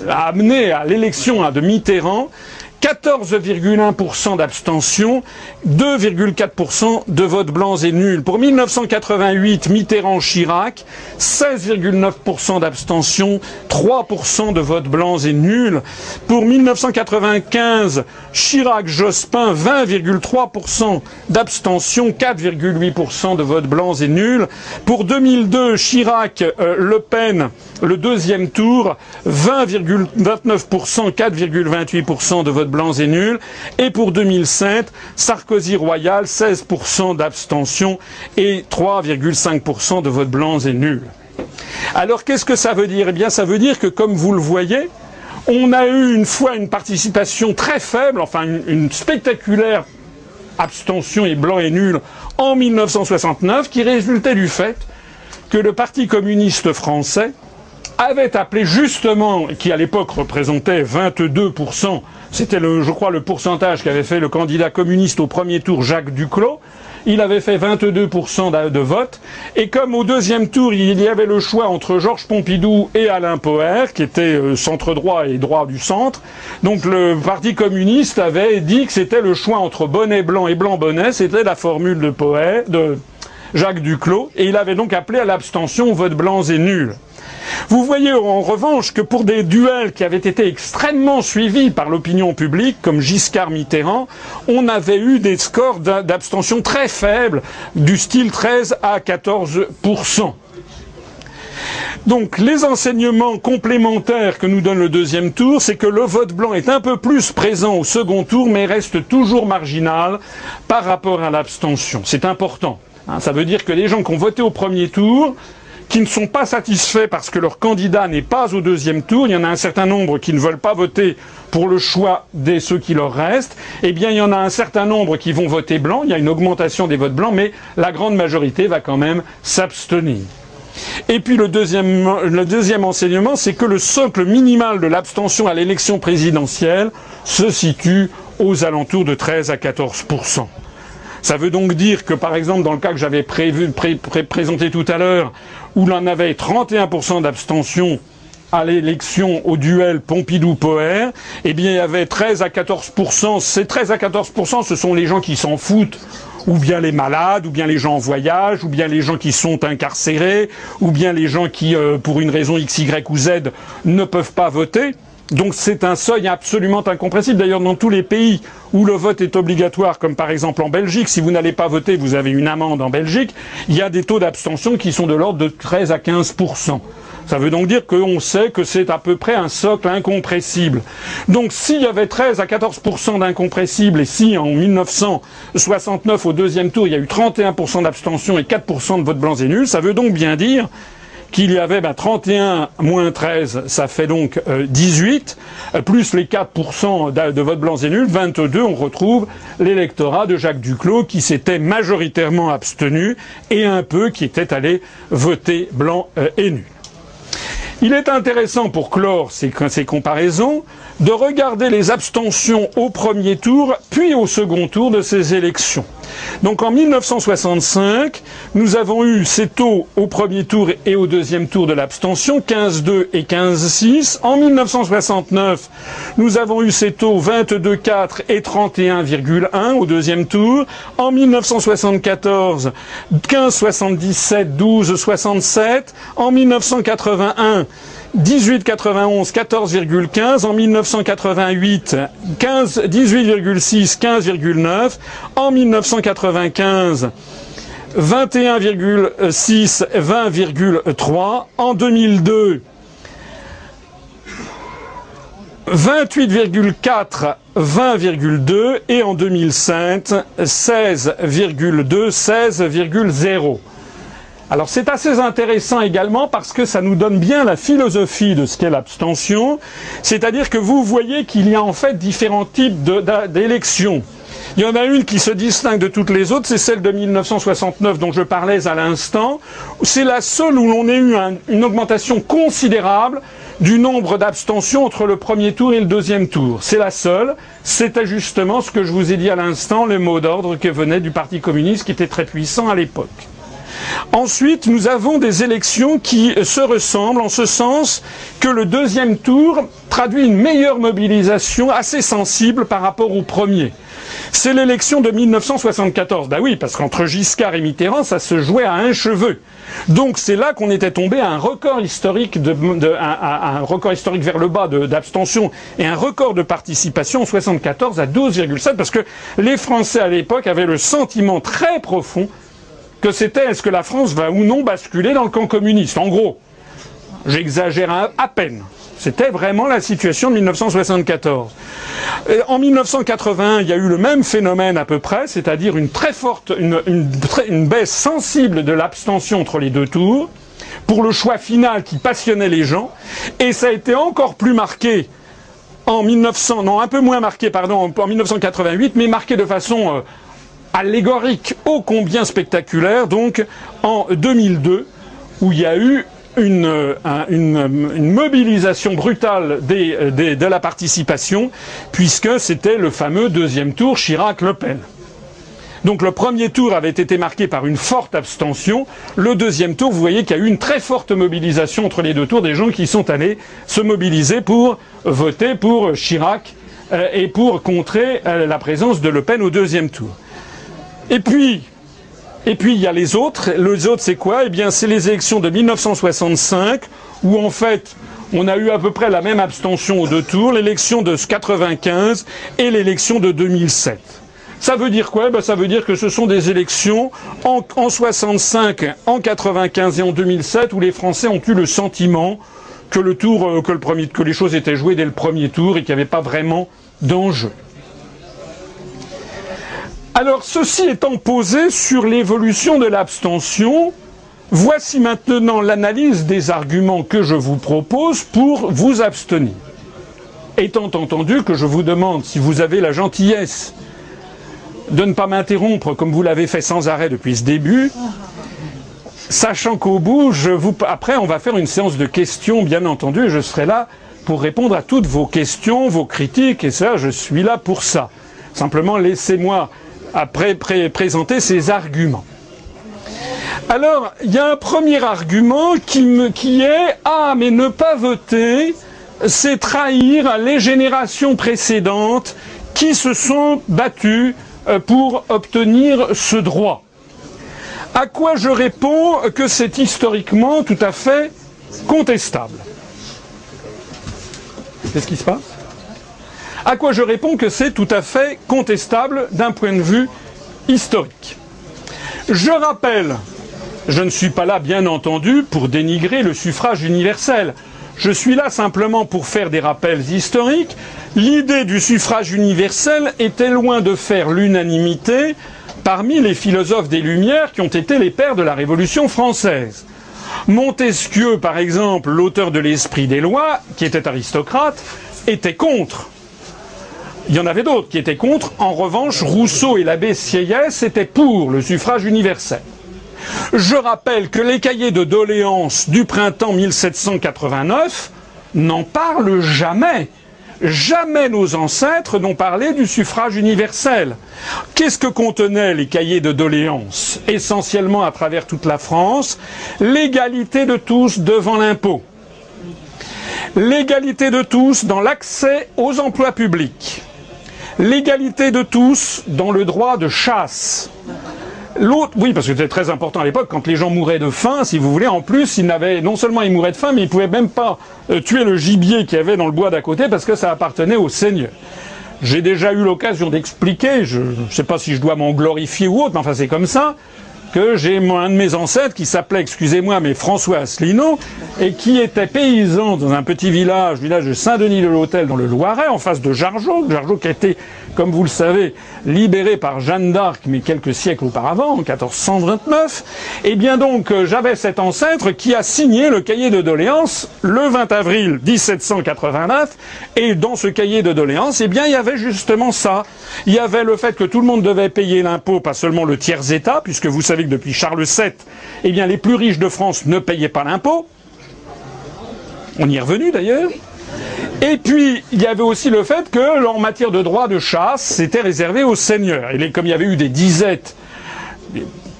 amener à l'élection de Mitterrand, 14,1% d'abstention, 2,4% de votes blancs et nuls. Pour 1988, Mitterrand-Chirac, 16,9% d'abstention, 3% de votes blancs et nuls. Pour 1995, Chirac-Jospin, 20,3% d'abstention, 4,8% de votes blancs et nuls. Pour 2002, Chirac-Le Pen, le deuxième tour, 20,29%, 4,28% de votes blancs et nuls. Et pour 2007, Sarkozy Royal, 16% d'abstention et 3,5% de votes blancs et nuls. Alors qu'est-ce que ça veut dire? Eh bien ça veut dire que comme vous le voyez, on a eu une fois une participation très faible, enfin une, spectaculaire abstention et blanc et nul en 1969 qui résultait du fait que le Parti communiste français avait appelé justement, qui à l'époque représentait 22%, c'était le, je crois, le pourcentage qu'avait fait le candidat communiste au premier tour, Jacques Duclos, il avait fait 22% de vote. Et comme au deuxième tour, il y avait le choix entre Georges Pompidou et Alain Poher, qui était euh, centre droit et droit du centre, donc le Parti communiste avait dit que c'était le choix entre bonnet blanc et blanc bonnet, c'était la formule de Poher, de Jacques Duclos, et il avait donc appelé à l'abstention vote blancs et nuls. Vous voyez en revanche que pour des duels qui avaient été extrêmement suivis par l'opinion publique, comme Giscard-Mitterrand, on avait eu des scores d'abstention très faibles, du style 13 à 14% donc les enseignements complémentaires que nous donne le deuxième tour, c'est que le vote blanc est un peu plus présent au second tour, mais reste toujours marginal par rapport à l'abstention. C'est important. Hein. ça veut dire que les gens qui ont voté au premier tour qui ne sont pas satisfaits parce que leur candidat n'est pas au deuxième tour, il y en a un certain nombre qui ne veulent pas voter pour le choix des ceux qui leur restent, eh bien il y en a un certain nombre qui vont voter blanc, il y a une augmentation des votes blancs, mais la grande majorité va quand même s'abstenir. Et puis le deuxième, le deuxième enseignement, c'est que le socle minimal de l'abstention à l'élection présidentielle se situe aux alentours de 13 à 14% ça veut donc dire que, par exemple, dans le cas que j'avais prévu, présenté tout à l'heure, où l'on avait 31% d'abstention à l'élection au duel Pompidou-Poher, eh bien, il y avait 13 à 14%. Ces 13 à 14%, ce sont les gens qui s'en foutent ou bien les malades, ou bien les gens en voyage, ou bien les gens qui sont incarcérés, ou bien les gens qui, euh, pour une raison X, Y ou Z, ne peuvent pas voter. Donc c'est un seuil absolument incompressible. D'ailleurs, dans tous les pays où le vote est obligatoire, comme par exemple en Belgique, si vous n'allez pas voter, vous avez une amende en Belgique, il y a des taux d'abstention qui sont de l'ordre de 13 à 15 ça veut donc dire qu'on sait que c'est à peu près un socle incompressible. Donc s'il y avait 13 à 14% d'incompressible et si en 1969 au deuxième tour il y a eu 31% d'abstention et 4% de vote blancs et nuls, ça veut donc bien dire qu'il y avait 31 ben, moins 13, ça fait donc 18, euh, plus les 4% de votes blancs et nuls, 22, on retrouve l'électorat de Jacques Duclos qui s'était majoritairement abstenu et un peu qui était allé voter blanc euh, et nul. Il est intéressant pour clore ces, comparaisons de regarder les abstentions au premier tour puis au second tour de ces élections. Donc en 1965, nous avons eu ces taux au premier tour et au deuxième tour de l'abstention, 15,2 et 15,6. En 1969, nous avons eu ces taux 22,4 et 31,1 au deuxième tour. En 1974, 15,77, 12,67. En 1981, 1891 14,15, en 1988 15 18,6 15,9, en 1995 21,6 20,3, en 2002 28,4 20,2 et en 2005 16,2 16,0. Alors c'est assez intéressant également parce que ça nous donne bien la philosophie de ce qu'est l'abstention, c'est-à-dire que vous voyez qu'il y a en fait différents types d'élections. Il y en a une qui se distingue de toutes les autres, c'est celle de 1969 dont je parlais à l'instant. C'est la seule où l'on a eu une augmentation considérable du nombre d'abstentions entre le premier tour et le deuxième tour. C'est la seule. C'était justement ce que je vous ai dit à l'instant, le mot d'ordre qui venait du Parti communiste qui était très puissant à l'époque. Ensuite, nous avons des élections qui se ressemblent en ce sens que le deuxième tour traduit une meilleure mobilisation assez sensible par rapport au premier. C'est l'élection de 1974. Ben oui, parce qu'entre Giscard et Mitterrand, ça se jouait à un cheveu. Donc c'est là qu'on était tombé à un record historique, de, un record historique vers le bas d'abstention et un record de participation en 74 à 12,7 parce que les Français à l'époque avaient le sentiment très profond que c'était est-ce que la France va ou non basculer dans le camp communiste. En gros, j'exagère à peine. C'était vraiment la situation de 1974. en 1981, il y a eu le même phénomène à peu près, c'est-à-dire une très forte, une, une baisse sensible de l'abstention entre les deux tours, pour le choix final qui passionnait les gens, et ça a été encore plus marqué en 1900, non, un peu moins marqué, pardon, en 1988, mais marqué de façon euh, allégorique, ô combien spectaculaire, donc en 2002, où il y a eu une, une, mobilisation brutale des, de la participation, puisque c'était le fameux deuxième tour Chirac-Le Pen. Donc le premier tour avait été marqué par une forte abstention. Le deuxième tour, vous voyez qu'il y a eu une très forte mobilisation entre les deux tours des gens qui sont allés se mobiliser pour voter pour Chirac euh, et pour contrer euh, la présence de Le Pen au deuxième tour. Et puis, et puis il y a les autres. Les autres, c'est quoi? Eh bien, c'est les élections de 1965, où en fait, on a eu à peu près la même abstention aux deux tours, l'élection de 95 et l'élection de 2007. Ça veut dire quoi? Ben, Ça veut dire que ce sont des élections en, en 65, en 95 et en 2007 où les Français ont eu le sentiment que le tour, euh, que, le premier, que les choses étaient jouées dès le premier tour et qu'il n'y avait pas vraiment d'enjeu. Alors, ceci étant posé sur l'évolution de l'abstention, voici maintenant l'analyse des arguments que je vous propose pour vous abstenir. Étant entendu que je vous demande si vous avez la gentillesse de ne pas m'interrompre comme vous l'avez fait sans arrêt depuis ce début, sachant qu'au bout, je vous... après, on va faire une séance de questions, bien entendu, et je serai là pour répondre à toutes vos questions, vos critiques, et ça, je suis là pour ça. Simplement, laissez-moi après présenter ses arguments. Alors, il y a un premier argument qui, me, qui est Ah, mais ne pas voter, c'est trahir les générations précédentes qui se sont battues euh, pour obtenir ce droit. À quoi je réponds que c'est historiquement tout à fait contestable. Qu'est-ce qui se passe? À quoi je réponds que c'est tout à fait contestable d'un point de vue historique. Je rappelle, je ne suis pas là bien entendu pour dénigrer le suffrage universel. Je suis là simplement pour faire des rappels historiques. L'idée du suffrage universel était loin de faire l'unanimité parmi les philosophes des Lumières qui ont été les pères de la Révolution française. Montesquieu, par exemple, l'auteur de l'Esprit des lois, qui était aristocrate, était contre. Il y en avait d'autres qui étaient contre. En revanche, Rousseau et l'abbé Sieyès étaient pour le suffrage universel. Je rappelle que les cahiers de doléances du printemps 1789 n'en parlent jamais. Jamais nos ancêtres n'ont parlé du suffrage universel. Qu'est-ce que contenaient les cahiers de doléances? Essentiellement à travers toute la France, l'égalité de tous devant l'impôt, l'égalité de tous dans l'accès aux emplois publics, l'égalité de tous dans le droit de chasse, L'autre, oui, parce que c'était très important à l'époque, quand les gens mouraient de faim, si vous voulez, en plus, ils n'avaient, non seulement ils mouraient de faim, mais ils pouvaient même pas euh, tuer le gibier qu'il y avait dans le bois d'à côté parce que ça appartenait au seigneur. J'ai déjà eu l'occasion d'expliquer, je ne sais pas si je dois m'en glorifier ou autre, mais enfin c'est comme ça, que j'ai un de mes ancêtres qui s'appelait, excusez-moi, mais François Asselineau, et qui était paysan dans un petit village, village de Saint-Denis de l'Hôtel dans le Loiret, en face de Jargeau. Jargeau qui a été, comme vous le savez, libéré par Jeanne d'Arc, mais quelques siècles auparavant, en 1429. Et bien donc, euh, j'avais cet ancêtre qui a signé le cahier de doléances le 20 avril 1789, et dans ce cahier de doléances, eh bien, il y avait justement ça. Il y avait le fait que tout le monde devait payer l'impôt, pas seulement le tiers état, puisque vous savez que depuis Charles VII, eh bien, les plus riches de France ne payaient pas l'impôt. On y est revenu d'ailleurs. Et puis, il y avait aussi le fait que, en matière de droit de chasse, c'était réservé aux seigneurs. Et comme il y avait eu des disettes,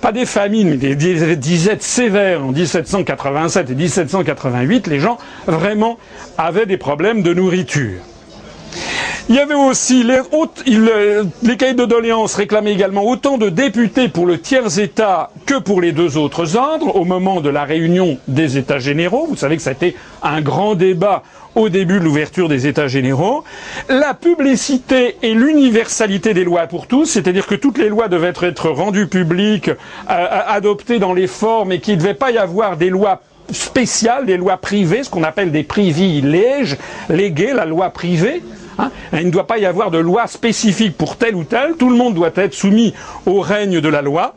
pas des famines, mais des disettes sévères en 1787 et 1788, les gens vraiment avaient des problèmes de nourriture. Il y avait aussi les, les cahiers de doléances réclamaient également autant de députés pour le tiers État que pour les deux autres ordres au moment de la réunion des États généraux. Vous savez que ça a été un grand débat au début de l'ouverture des États généraux. La publicité et l'universalité des lois pour tous, c'est-à-dire que toutes les lois devaient être rendues publiques, euh, adoptées dans les formes et qu'il ne devait pas y avoir des lois spéciales, des lois privées, ce qu'on appelle des privilèges, légués, la loi privée. Hein. Il ne doit pas y avoir de loi spécifique pour tel ou tel. Tout le monde doit être soumis au règne de la loi.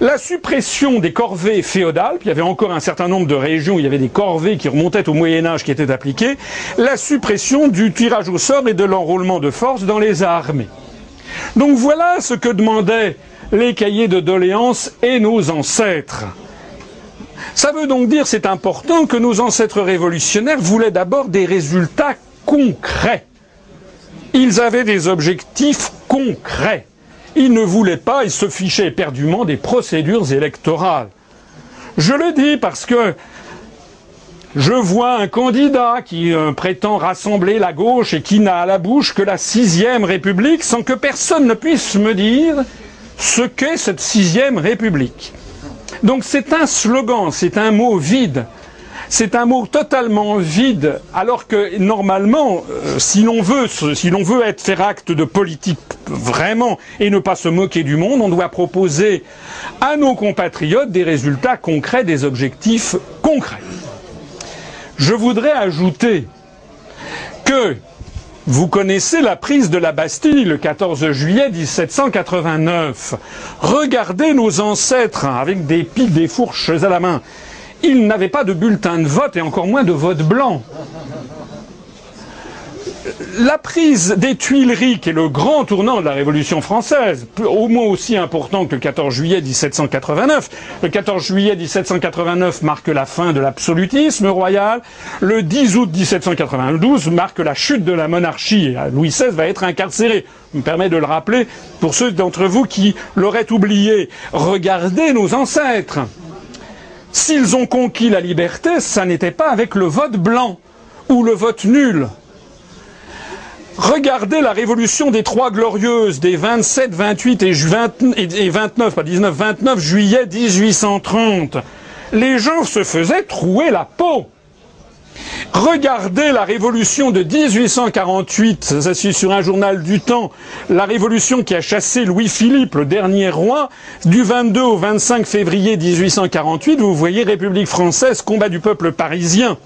La suppression des corvées féodales. il y avait encore un certain nombre de régions où il y avait des corvées qui remontaient au Moyen Âge qui étaient appliquées. La suppression du tirage au sort et de l'enrôlement de force dans les armées. Donc voilà ce que demandaient les cahiers de doléances et nos ancêtres. Ça veut donc dire, c'est important, que nos ancêtres révolutionnaires voulaient d'abord des résultats concrets. Ils avaient des objectifs concrets. Ils ne voulaient pas, ils se fichaient éperdument des procédures électorales. Je le dis parce que je vois un candidat qui euh, prétend rassembler la gauche et qui n'a à la bouche que la sixième République sans que personne ne puisse me dire ce qu'est cette sixième République. Donc c'est un slogan, c'est un mot vide. C'est un mot totalement vide, alors que normalement, euh, si l'on veut, être faire acte de politique vraiment et ne pas se moquer du monde, on doit proposer à nos compatriotes des résultats concrets, des objectifs concrets. Je voudrais ajouter que vous connaissez la prise de la Bastille le 14 juillet 1789. Regardez nos ancêtres avec des pics, des fourches à la main ils n'avaient pas de bulletin de vote et encore moins de vote blanc. La prise des Tuileries, qui est le grand tournant de la Révolution française, au moins aussi important que le 14 juillet 1789. Le 14 juillet 1789 marque la fin de l'absolutisme royal. Le 10 août 1792 marque la chute de la monarchie. Louis XVI va être incarcéré. Je me permets de le rappeler pour ceux d'entre vous qui l'auraient oublié. Regardez nos ancêtres. S'ils ont conquis la liberté, ça n'était pas avec le vote blanc ou le vote nul. Regardez la révolution des Trois Glorieuses des 27, 28 et 29, pas 19, 29 juillet 1830. Les gens se faisaient trouer la peau. Regardez la révolution de 1848, ça c'est sur un journal du temps, la révolution qui a chassé Louis-Philippe, le dernier roi, du 22 au 25 février 1848, vous voyez République française, combat du peuple parisien.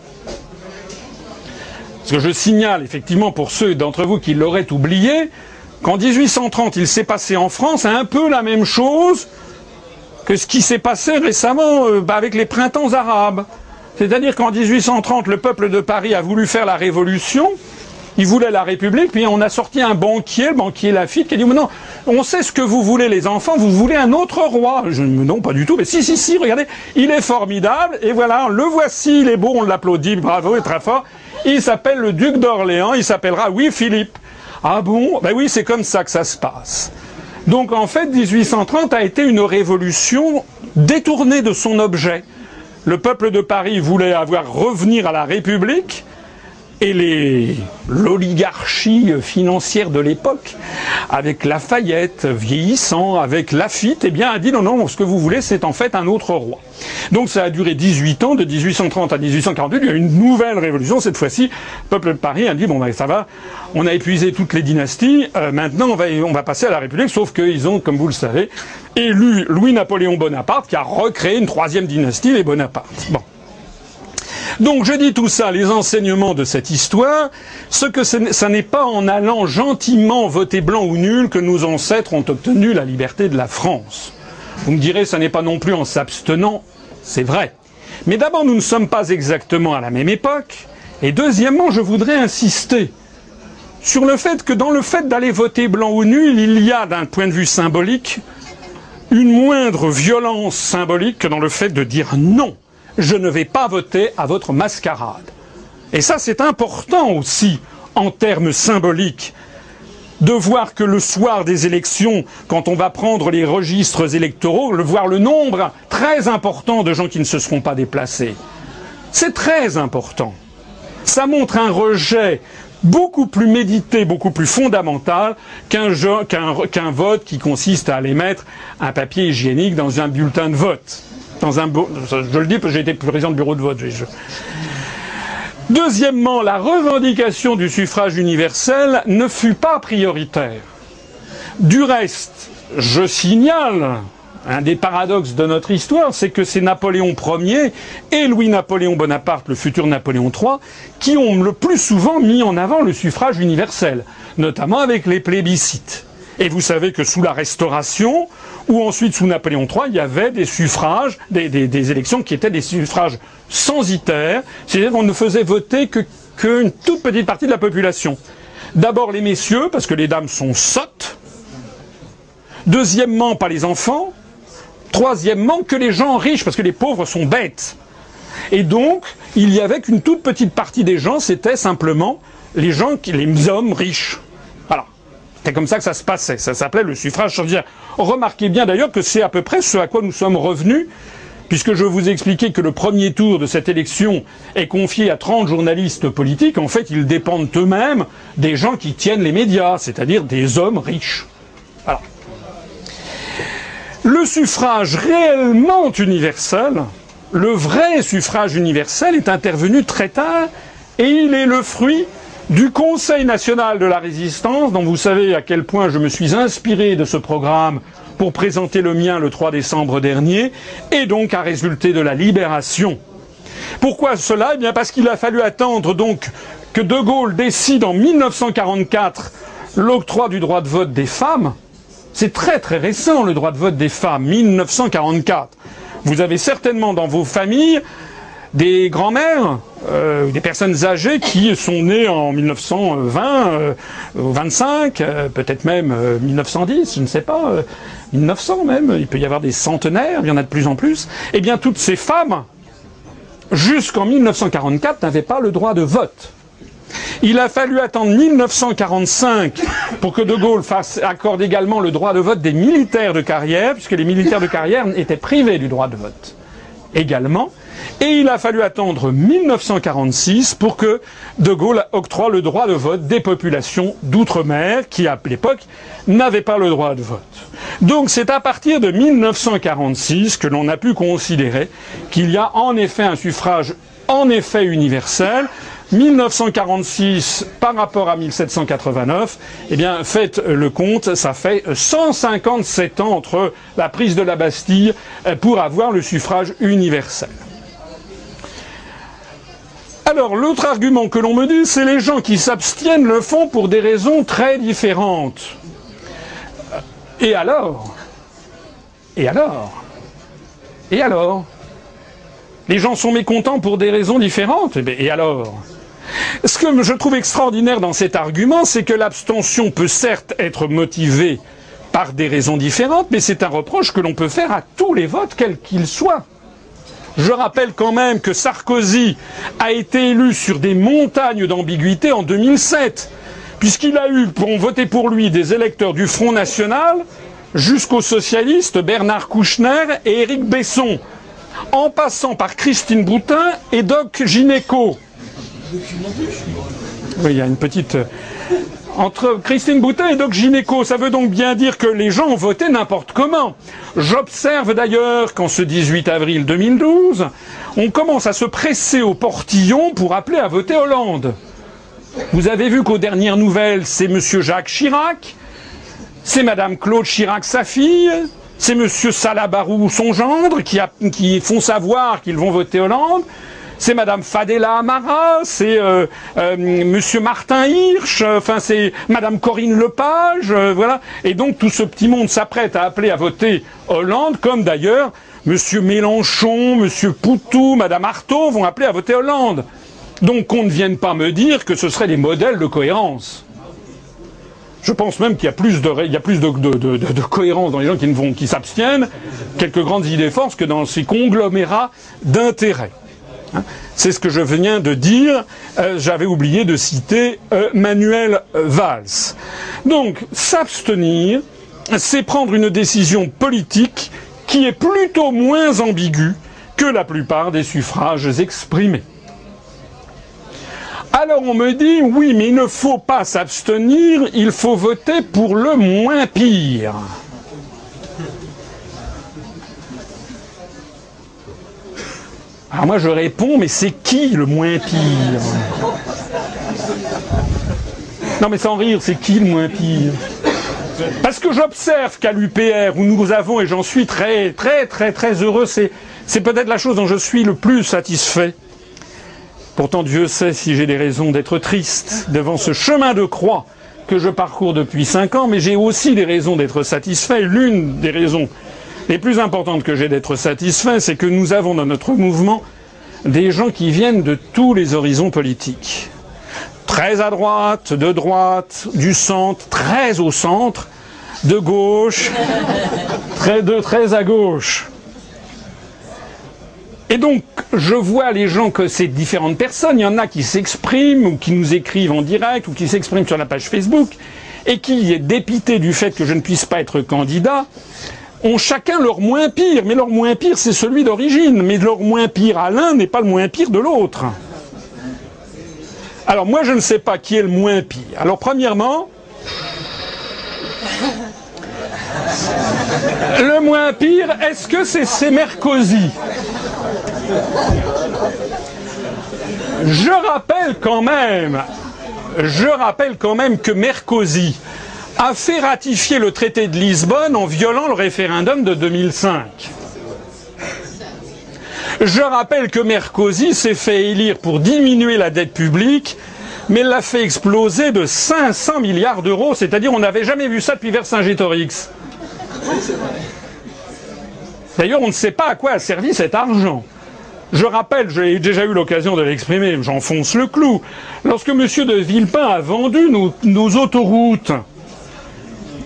Parce que je signale, effectivement, pour ceux d'entre vous qui l'auraient oublié, qu'en 1830, il s'est passé en France un peu la même chose que ce qui s'est passé récemment euh, bah, avec les printemps arabes. C'est-à-dire qu'en 1830, le peuple de Paris a voulu faire la révolution, il voulait la République, puis on a sorti un banquier, le banquier Lafitte, qui a dit non, on sait ce que vous voulez les enfants, vous voulez un autre roi. Je, non, pas du tout, mais si, si, si, regardez, il est formidable, et voilà, le voici, il est beau, on l'applaudit, bravo, est très fort. Il s'appelle le duc d'Orléans, il s'appellera oui Philippe. Ah bon? Ben oui, c'est comme ça que ça se passe. Donc en fait, 1830 a été une révolution détournée de son objet le peuple de Paris voulait avoir revenir à la République, et l'oligarchie financière de l'époque, avec Lafayette vieillissant, avec Lafitte, eh bien, a dit non, non, ce que vous voulez, c'est en fait un autre roi. Donc ça a duré 18 ans, de 1830 à 1848, il y a une nouvelle révolution, cette fois-ci, le peuple de Paris a dit, bon, ben, ça va, on a épuisé toutes les dynasties, euh, maintenant on va, on va passer à la République, sauf qu'ils ont, comme vous le savez, élu Louis-Napoléon Bonaparte, qui a recréé une troisième dynastie, les Bonaparte. Bon. Donc je dis tout ça, les enseignements de cette histoire, ce que ça n'est pas en allant gentiment voter blanc ou nul que nos ancêtres ont obtenu la liberté de la France. Vous me direz, ça n'est pas non plus en s'abstenant, c'est vrai. Mais d'abord, nous ne sommes pas exactement à la même époque. Et deuxièmement, je voudrais insister sur le fait que dans le fait d'aller voter blanc ou nul, il y a, d'un point de vue symbolique, une moindre violence symbolique que dans le fait de dire non je ne vais pas voter à votre mascarade. Et ça, c'est important aussi en termes symboliques de voir que le soir des élections, quand on va prendre les registres électoraux, le voir le nombre très important de gens qui ne se seront pas déplacés. C'est très important. Ça montre un rejet beaucoup plus médité, beaucoup plus fondamental qu'un qu vote qui consiste à aller mettre un papier hygiénique dans un bulletin de vote dans je le dis parce que j'ai été président de bureau de vote. Deuxièmement, la revendication du suffrage universel ne fut pas prioritaire. Du reste, je signale un des paradoxes de notre histoire, c'est que c'est Napoléon Ier et Louis-Napoléon Bonaparte, le futur Napoléon III, qui ont le plus souvent mis en avant le suffrage universel, notamment avec les plébiscites. Et vous savez que sous la Restauration, ou ensuite sous Napoléon III, il y avait des suffrages, des, élections qui étaient des suffrages censitaires, c'est-à-dire qu'on ne faisait voter qu'une toute petite partie de la population. D'abord les messieurs, parce que les dames sont sottes. Deuxièmement, pas les enfants. Troisièmement, que les gens riches, parce que les pauvres sont bêtes. Et donc, il y avait qu'une toute petite partie des gens, c'était simplement les gens, les hommes riches. C'est comme ça que ça se passait. Ça s'appelait le suffrage Remarquez bien d'ailleurs que c'est à peu près ce à quoi nous sommes revenus, puisque je vous ai expliqué que le premier tour de cette élection est confié à 30 journalistes politiques. En fait, ils dépendent eux-mêmes des gens qui tiennent les médias, c'est-à-dire des hommes riches. Le suffrage réellement universel, le vrai suffrage universel est intervenu très tard et il est le fruit du Conseil national de la résistance, dont vous savez à quel point je me suis inspiré de ce programme pour présenter le mien le 3 décembre dernier, et donc a résulté de la libération. Pourquoi cela? Eh bien parce qu'il a fallu attendre donc que De Gaulle décide en 1944 l'octroi du droit de vote des femmes. C'est très très récent le droit de vote des femmes, 1944. Vous avez certainement dans vos familles des grands-mères, euh, des personnes âgées qui sont nées en 1920, euh, 25, euh, peut-être même 1910, je ne sais pas, 1900 même, il peut y avoir des centenaires, il y en a de plus en plus. Eh bien, toutes ces femmes, jusqu'en 1944, n'avaient pas le droit de vote. Il a fallu attendre 1945 pour que De Gaulle accorde également le droit de vote des militaires de carrière, puisque les militaires de carrière étaient privés du droit de vote également. Et il a fallu attendre 1946 pour que De Gaulle octroie le droit de vote des populations d'outre-mer qui, à l'époque, n'avaient pas le droit de vote. Donc c'est à partir de 1946 que l'on a pu considérer qu'il y a en effet un suffrage en effet universel, 1946 par rapport à 1789, eh bien, faites le compte, ça fait 157 ans entre la prise de la Bastille pour avoir le suffrage universel. Alors, l'autre argument que l'on me dit, c'est les gens qui s'abstiennent le font pour des raisons très différentes. Et alors? Et alors? Et alors? Les gens sont mécontents pour des raisons différentes? Eh et alors? Ce que je trouve extraordinaire dans cet argument, c'est que l'abstention peut certes être motivée par des raisons différentes, mais c'est un reproche que l'on peut faire à tous les votes, quels qu'ils soient. Je rappelle quand même que Sarkozy a été élu sur des montagnes d'ambiguïté en 2007, puisqu'il a eu, pour voter pour lui, des électeurs du Front National jusqu'aux socialistes Bernard Kouchner et Éric Besson, en passant par Christine Boutin et Doc Gineco. Oui, il y a une petite. Entre Christine Boutin et Doc Gineco, ça veut donc bien dire que les gens ont voté n'importe comment. J'observe d'ailleurs qu'en ce 18 avril 2012, on commence à se presser au portillon pour appeler à voter Hollande. Vous avez vu qu'aux dernières nouvelles, c'est M. Jacques Chirac, c'est Mme Claude Chirac, sa fille, c'est M. Salabarou, son gendre, qui font savoir qu'ils vont voter Hollande c'est Madame Fadela Amara, c'est euh, euh, Monsieur Martin Hirsch, enfin c'est Madame Corinne Lepage, euh, voilà. Et donc tout ce petit monde s'apprête à appeler à voter Hollande, comme d'ailleurs Monsieur Mélenchon, Monsieur Poutou, Madame Artaud vont appeler à voter Hollande. Donc qu'on ne vienne pas me dire que ce seraient des modèles de cohérence. Je pense même qu'il y a plus de, cohérence dans les gens qui, qui s'abstiennent, quelques grandes idées forces, que dans ces conglomérats d'intérêts. Hein. C'est ce que je viens de dire. Euh, j'avais oublié de citer euh, Manuel Valls. Donc, s'abstenir, c'est prendre une décision politique qui est plutôt moins ambiguë que la plupart des suffrages exprimés. Alors on me dit oui, mais il ne faut pas s'abstenir, il faut voter pour le moins pire. Alors moi je réponds, mais c'est qui le moins pire Non mais sans rire, c'est qui le moins pire Parce que j'observe qu'à l'UPR, où nous avons, et j'en suis très très très très heureux, c'est, peut-être la chose dont je suis le plus satisfait. Pourtant Dieu sait si j'ai des raisons d'être triste devant ce chemin de croix que je parcours depuis cinq ans, mais j'ai aussi des raisons d'être satisfait. L'une des raisons les plus importantes que j'ai d'être satisfait, c'est que nous avons dans notre mouvement des gens qui viennent de tous les horizons politiques. Très à droite, de droite, du centre, très au centre, de gauche, très de très à gauche. Et donc, je vois les gens que ces différentes personnes, il y en a qui s'expriment ou qui nous écrivent en direct ou qui s'expriment sur la page Facebook et qui, est dépité du fait que je ne puisse pas être candidat, ont chacun leur moins pire, mais leur moins pire c'est celui d'origine, mais leur moins pire à l'un n'est pas le moins pire de l'autre. Alors moi je ne sais pas qui est le moins pire. Alors premièrement, le moins pire, est-ce que c'est Mercosi Je rappelle quand même, je rappelle quand même que Mercosi a fait ratifier le traité de Lisbonne en violant le référendum de 2005. Je rappelle que Mercosi s'est fait élire pour diminuer la dette publique, mais l'a fait exploser de 500 milliards d'euros, c'est-à-dire on n'avait jamais vu ça depuis Vercingétorix. D'ailleurs, on ne sait pas à quoi a servi cet argent. Je rappelle, j'ai déjà eu l'occasion de l'exprimer, j'enfonce le clou. Lorsque M. de Villepin a vendu nos autoroutes,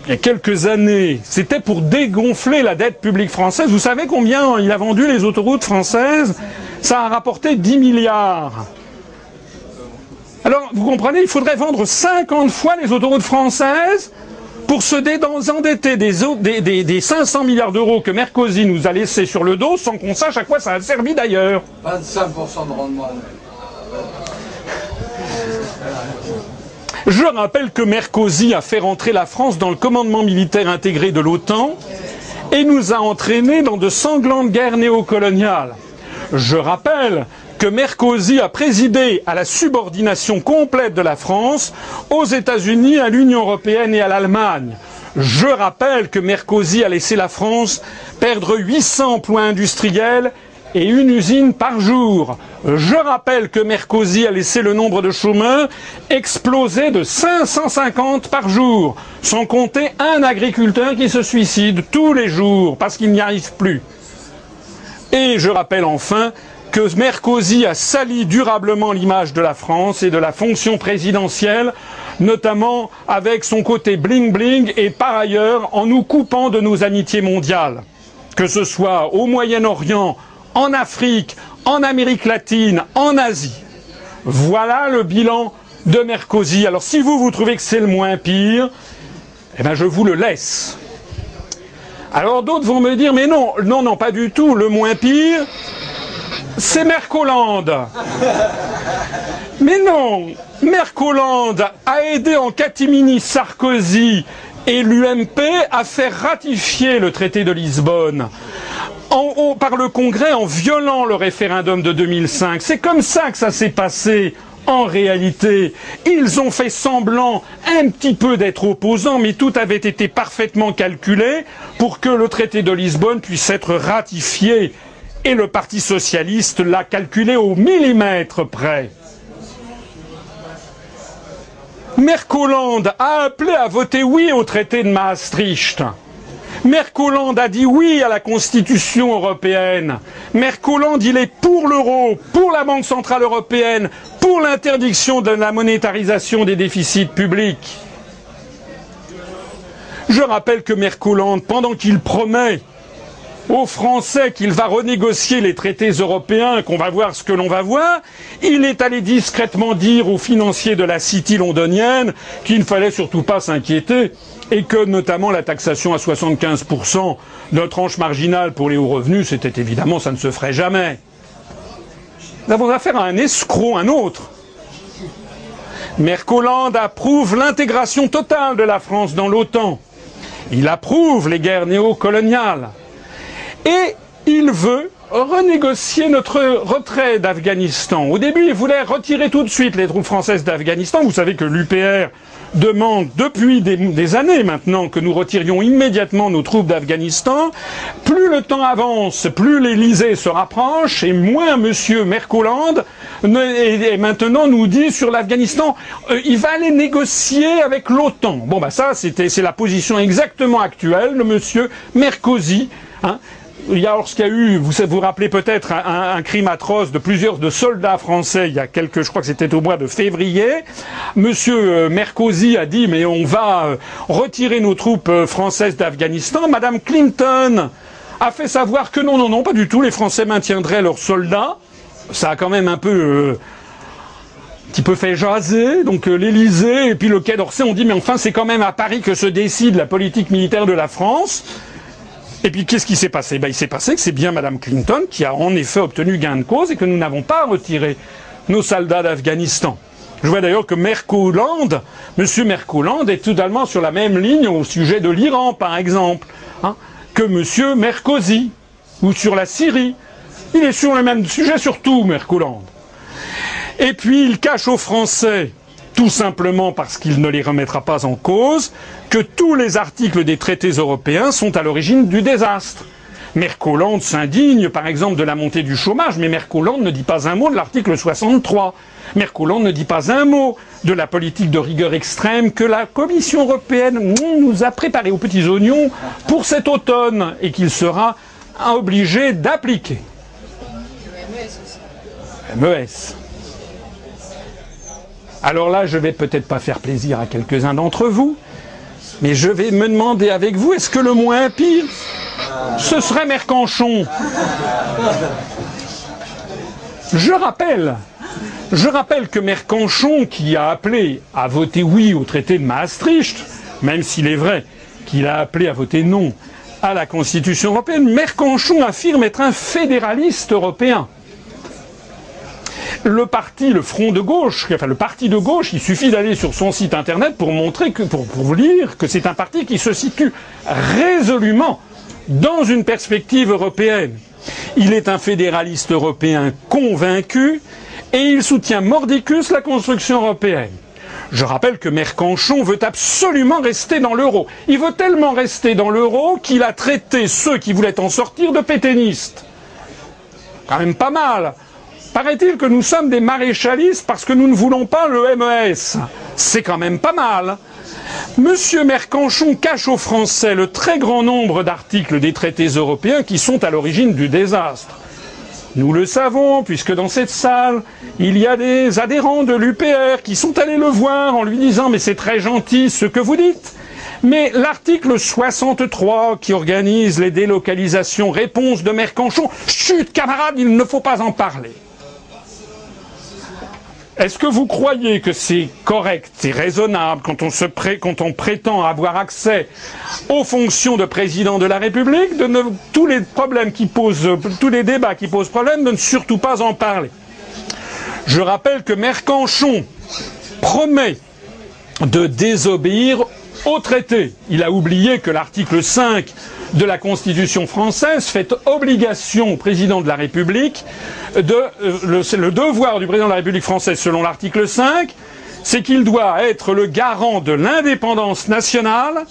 il y a quelques années, c'était pour dégonfler la dette publique française. Vous savez combien il a vendu les autoroutes françaises? Ça a rapporté 10 milliards. Alors, vous comprenez, il faudrait vendre 50 fois les autoroutes françaises pour se désendetter des, des, des 500 milliards d'euros que Mercosi nous a laissés sur le dos sans qu'on sache à quoi ça a servi d'ailleurs. 25% de rendement. Je rappelle que Mercosi a fait rentrer la France dans le commandement militaire intégré de l'OTAN et nous a entraînés dans de sanglantes guerres néocoloniales. Je rappelle que Mercosi a présidé à la subordination complète de la France aux États-Unis, à l'Union européenne et à l'Allemagne. Je rappelle que Mercosi a laissé la France perdre 800 emplois industriels et une usine par jour. Je rappelle que Mercosi a laissé le nombre de chômeurs exploser de 550 par jour, sans compter un agriculteur qui se suicide tous les jours parce qu'il n'y arrive plus. Et je rappelle enfin que Mercosi a sali durablement l'image de la France et de la fonction présidentielle, notamment avec son côté bling bling et par ailleurs en nous coupant de nos amitiés mondiales, que ce soit au Moyen-Orient, en Afrique, en Amérique latine, en Asie. Voilà le bilan de Mercosi. Alors si vous, vous trouvez que c'est le moins pire, eh bien je vous le laisse. Alors d'autres vont me dire, mais non, non, non, pas du tout. Le moins pire, c'est Mercolande. Mais non, Mercoland a aidé en catimini Sarkozy et l'UMP à faire ratifier le traité de Lisbonne par le Congrès en violant le référendum de 2005. C'est comme ça que ça s'est passé. En réalité, ils ont fait semblant un petit peu d'être opposants, mais tout avait été parfaitement calculé pour que le traité de Lisbonne puisse être ratifié. Et le Parti socialiste l'a calculé au millimètre près. Mercoland a appelé à voter oui au traité de Maastricht. Mercoland a dit oui à la Constitution européenne. Mercoland, il est pour l'euro, pour la Banque centrale européenne, pour l'interdiction de la monétarisation des déficits publics. Je rappelle que Mercoland, pendant qu'il promet aux Français qu'il va renégocier les traités européens, qu'on va voir ce que l'on va voir, il est allé discrètement dire aux financiers de la City londonienne qu'il ne fallait surtout pas s'inquiéter et que notamment la taxation à 75% de tranche marginale pour les hauts revenus, c'était évidemment, ça ne se ferait jamais. Nous avons affaire à un escroc, un autre. Mercoland approuve l'intégration totale de la France dans l'OTAN. Il approuve les guerres néocoloniales. Et il veut renégocier notre retrait d'Afghanistan. Au début, il voulait retirer tout de suite les troupes françaises d'Afghanistan. Vous savez que l'UPR demande depuis des, années maintenant que nous retirions immédiatement nos troupes d'Afghanistan. Plus le temps avance, plus l'Elysée se rapproche et moins M. Mercoland maintenant nous dit sur l'Afghanistan, euh, il va aller négocier avec l'OTAN. Bon bah ça c'était c'est la position exactement actuelle de M. Mercosi. Hein, il y a lorsqu'il y a eu, vous vous rappelez peut-être un, crime atroce de plusieurs soldats français il y a quelques, je crois que c'était au mois de février. Monsieur euh, Mercosi a dit mais on va euh, retirer nos troupes euh, françaises d'Afghanistan. Madame Clinton a fait savoir que non, non, non, pas du tout. Les Français maintiendraient leurs soldats. Ça a quand même un peu un petit peu fait jaser, donc l'Elysée et puis le Quai d'Orsay ont dit mais enfin c'est quand même à Paris que se décide la politique militaire de la France. Et puis qu'est-ce qui s'est passé? Ben, Il s'est passé que c'est bien Mme Clinton qui a en effet obtenu gain de cause et que nous n'avons pas retiré nos soldats d'Afghanistan. Je vois d'ailleurs que Mercoland, M. Mercoland, est totalement sur la même ligne au sujet de l'Iran, par exemple, hein, que M. Merkozy, ou sur la Syrie. Il est sur le même sujet sur tout, Mercoland. Et puis il cache aux Français tout simplement parce qu'il ne les remettra pas en cause, que tous les articles des traités européens sont à l'origine du désastre. Mercoland s'indigne, par exemple, de la montée du chômage, mais Mercoland ne dit pas un mot de l'article 63. Mercoland ne dit pas un mot de la politique de rigueur extrême que la Commission européenne nous a préparé aux petits oignons pour cet automne et qu'il sera obligé d'appliquer. MES. Alors là, je vais peut-être pas faire plaisir à quelques-uns d'entre vous, mais je vais me demander avec vous, est-ce que le moins pire, ce serait Mercanchon? Je rappelle, je rappelle que Mercanchon, qui a appelé à voter oui au traité de Maastricht, même s'il est vrai qu'il a appelé à voter non à la Constitution européenne, Mercanchon affirme être un fédéraliste européen le parti, le front de gauche, enfin le parti de gauche, il suffit d'aller sur son site internet pour montrer que, pour, pour lire que c'est un parti qui se situe résolument dans une perspective européenne. Il est un fédéraliste européen convaincu et il soutient mordicus la construction européenne. Je rappelle que Mercanchon veut absolument rester dans l'euro. Il veut tellement rester dans l'euro qu'il a traité ceux qui voulaient en sortir de pétainistes. Quand même pas mal. Paraît-il que nous sommes des maréchalistes parce que nous ne voulons pas le MES. C'est quand même pas mal. Monsieur Mercanchon cache aux Français le très grand nombre d'articles des traités européens qui sont à l'origine du désastre. Nous le savons, puisque dans cette salle, il y a des adhérents de l'UPR qui sont allés le voir en lui disant Mais c'est très gentil ce que vous dites. Mais l'article 63 qui organise les délocalisations, réponse de Mercanchon, chut camarade, il ne faut pas en parler. Est-ce que vous croyez que c'est correct et raisonnable quand on, prétend avoir accès aux fonctions de président de la République, de tous les débats qui posent problème, de ne surtout pas en parler? Je rappelle que Mercanchon promet de désobéir au traité. Il a oublié que l'article 5 de la Constitution française fait obligation au président de la République euh, le, le devoir du président de la République française selon l'article 5, c'est qu'il doit être le garant de l'indépendance nationale,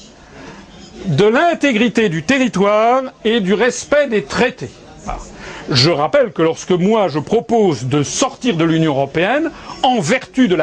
de l'intégrité du territoire et du respect des traités. Je rappelle que lorsque moi je propose de sortir de l'Union européenne, en vertu de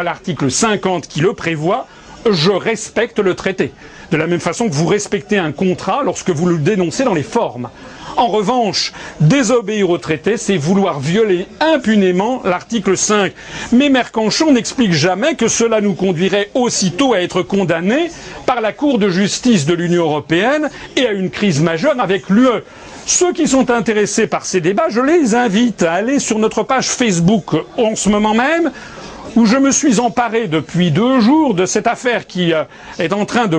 l'article 50 qui le prévoit, je respecte le traité. De la même façon que vous respectez un contrat lorsque vous le dénoncez dans les formes. En revanche, désobéir au traité, c'est vouloir violer impunément l'article 5. Mais Mercanchon n'explique jamais que cela nous conduirait aussitôt à être condamnés par la Cour de justice de l'Union européenne et à une crise majeure avec l'UE. Ceux qui sont intéressés par ces débats, je les invite à aller sur notre page Facebook en ce moment même où je me suis emparé depuis deux jours de cette affaire qui euh, est en train de,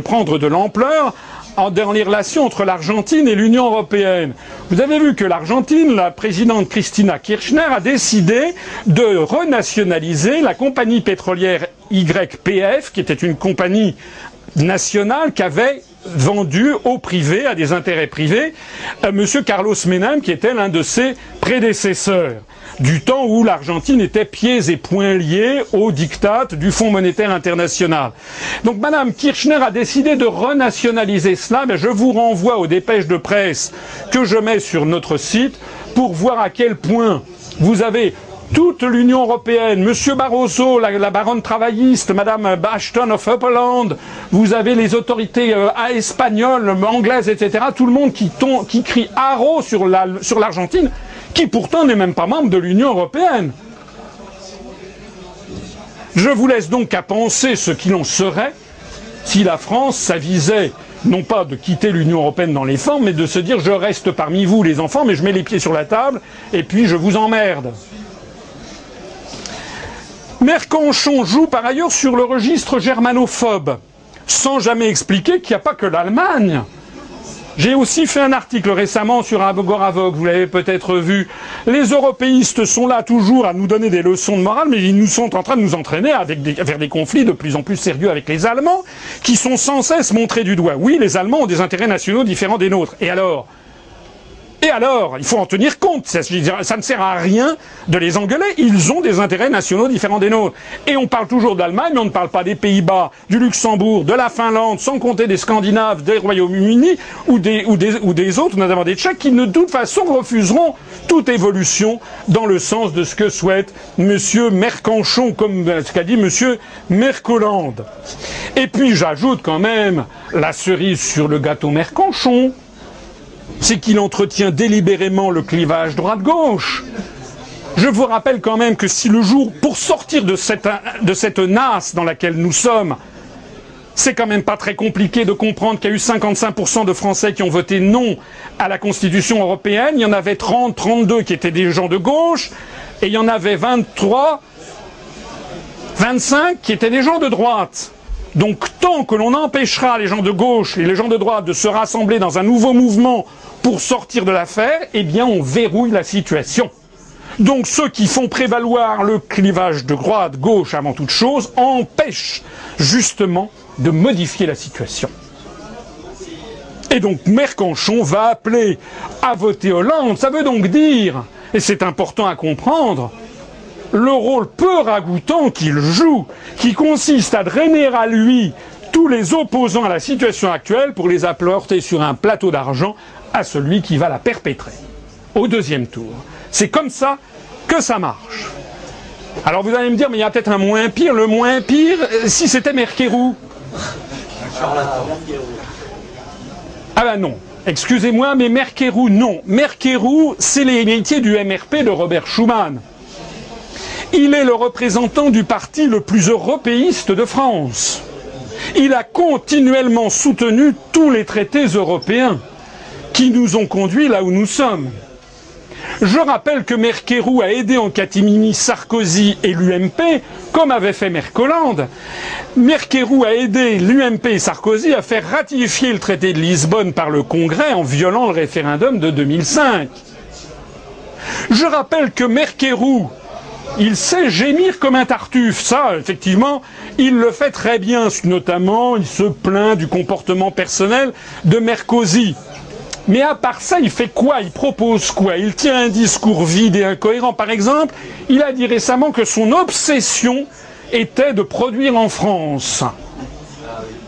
prendre de l'ampleur dans les relations entre l'Argentine et l'Union européenne. Vous avez vu que l'Argentine, la présidente Christina Kirchner, a décidé de renationaliser la compagnie pétrolière YPF, qui était une compagnie nationale qu'avait vendu au privé, à des intérêts privés, à M. Carlos Menem, qui était l'un de ses prédécesseurs du temps où l'Argentine était pieds et poings liés au diktat du Fonds monétaire international. Donc Madame Kirchner a décidé de renationaliser cela, mais je vous renvoie aux dépêches de presse que je mets sur notre site pour voir à quel point vous avez toute l'Union européenne, Monsieur Barroso, la, baronne travailliste, Madame Ashton of Upperland, vous avez les autorités euh, espagnoles, anglaises, etc. Tout le monde qui, crie haro sur l'Argentine. Qui pourtant n'est même pas membre de l'Union européenne. Je vous laisse donc à penser ce qu'il en serait si la France s'avisait non pas de quitter l'Union européenne dans les formes, mais de se dire je reste parmi vous les enfants, mais je mets les pieds sur la table et puis je vous emmerde. Mercanchon joue par ailleurs sur le registre germanophobe, sans jamais expliquer qu'il n'y a pas que l'Allemagne j'ai aussi fait un article récemment sur Agoravog, vous l'avez peut-être vu. Les européistes sont là toujours à nous donner des leçons de morale, mais ils nous sont en train de nous entraîner vers des conflits de plus en plus sérieux avec les Allemands, qui sont sans cesse montrés du doigt. Oui, les Allemands ont des intérêts nationaux différents des nôtres. Et alors? Et alors, il faut en tenir compte. Ça, ne sert à rien de les engueuler. Ils ont des intérêts nationaux différents des nôtres. Et on parle toujours d'Allemagne, mais on ne parle pas des Pays-Bas, du Luxembourg, de la Finlande, sans compter des Scandinaves, des Royaumes-Unis ou des, autres, notamment des Tchèques, qui de toute façon refuseront toute évolution dans le sens de ce que souhaite M. Mercanchon, comme ce qu'a dit M. Mercoland. Et puis j'ajoute quand même la cerise sur le gâteau Mercanchon c'est qu'il entretient délibérément le clivage droite-gauche. Je vous rappelle quand même que si le jour, pour sortir de cette, de nasse dans laquelle nous sommes, c'est quand même pas très compliqué de comprendre qu'il y a eu 55% de Français qui ont voté non à la Constitution européenne. Il y en avait 30, 32 qui étaient des gens de gauche, et il y en avait 23, 25 qui étaient des gens de droite. Donc tant que l'on empêchera les gens de gauche et les gens de droite de se rassembler dans un nouveau mouvement pour sortir de l'affaire, eh bien on verrouille la situation. Donc ceux qui font prévaloir le clivage de droite-gauche avant toute chose empêchent justement de modifier la situation. Et donc Mercanchon va appeler à voter Hollande. Ça veut donc dire, et c'est important à comprendre, le rôle peu ragoûtant qu'il joue, qui consiste à drainer à lui tous les opposants à la situation actuelle pour les apporter sur un plateau d'argent à celui qui va la perpétrer au deuxième tour. C'est comme ça que ça marche. Alors vous allez me dire, mais il y a peut-être un moins pire. Le moins pire, euh, si c'était Merkerou. Ah ben non. Excusez-moi, mais Merkerou, non. Merkerou, c'est l'héritier du MRP de Robert Schuman. Il est le représentant du parti le plus européiste de France. Il a continuellement soutenu tous les traités européens qui nous ont conduits là où nous sommes. Je rappelle que Merkerou a aidé en catimini Sarkozy et l'UMP, comme avait fait Mercolande. Merkerou a aidé l'UMP et Sarkozy à faire ratifier le traité de Lisbonne par le Congrès en violant le référendum de 2005. Je rappelle que Merkerou Il sait gémir comme un tartuffe. Ça, effectivement, il le fait très bien. Notamment, il se plaint du comportement personnel de Mercosi. Mais à part ça, il fait quoi? Il propose quoi? Il tient un discours vide et incohérent. Par exemple, il a dit récemment que son obsession était de produire en France.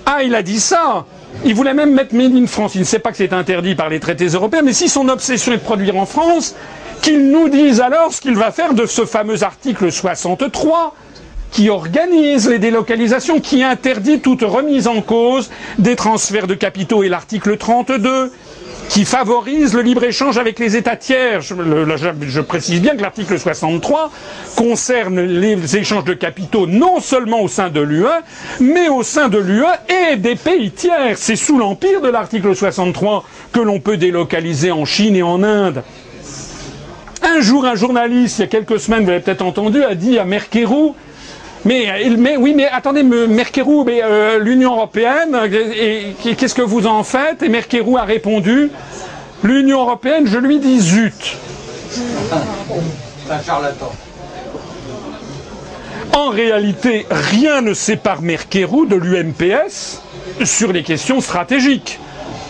Ah, il a dit ça il voulait même mettre Made France. Il ne sait pas que c'est interdit par les traités européens, mais si son obsession est de produire en France, qu'il nous dise alors ce qu'il va faire de ce fameux article 63 qui organise les délocalisations, qui interdit toute remise en cause des transferts de capitaux et l'article 32 qui favorise le libre-échange avec les États tiers. Je, précise bien que l'article 63 concerne les échanges de capitaux non seulement au sein de l'UE, mais au sein de l'UE et des pays tiers. C'est sous l'empire de l'article 63 que l'on peut délocaliser en Chine et en Inde. Un jour, un journaliste, il y a quelques semaines, vous l'avez peut-être entendu, a dit à Merkerou mais, mais, oui, mais attendez, Merkerou, mais euh, l'Union européenne, qu'est-ce que vous en faites? Et Merkerou a répondu l'Union européenne, je lui dis zut. En réalité, rien ne sépare Merkerou de l'UMPS sur les questions stratégiques,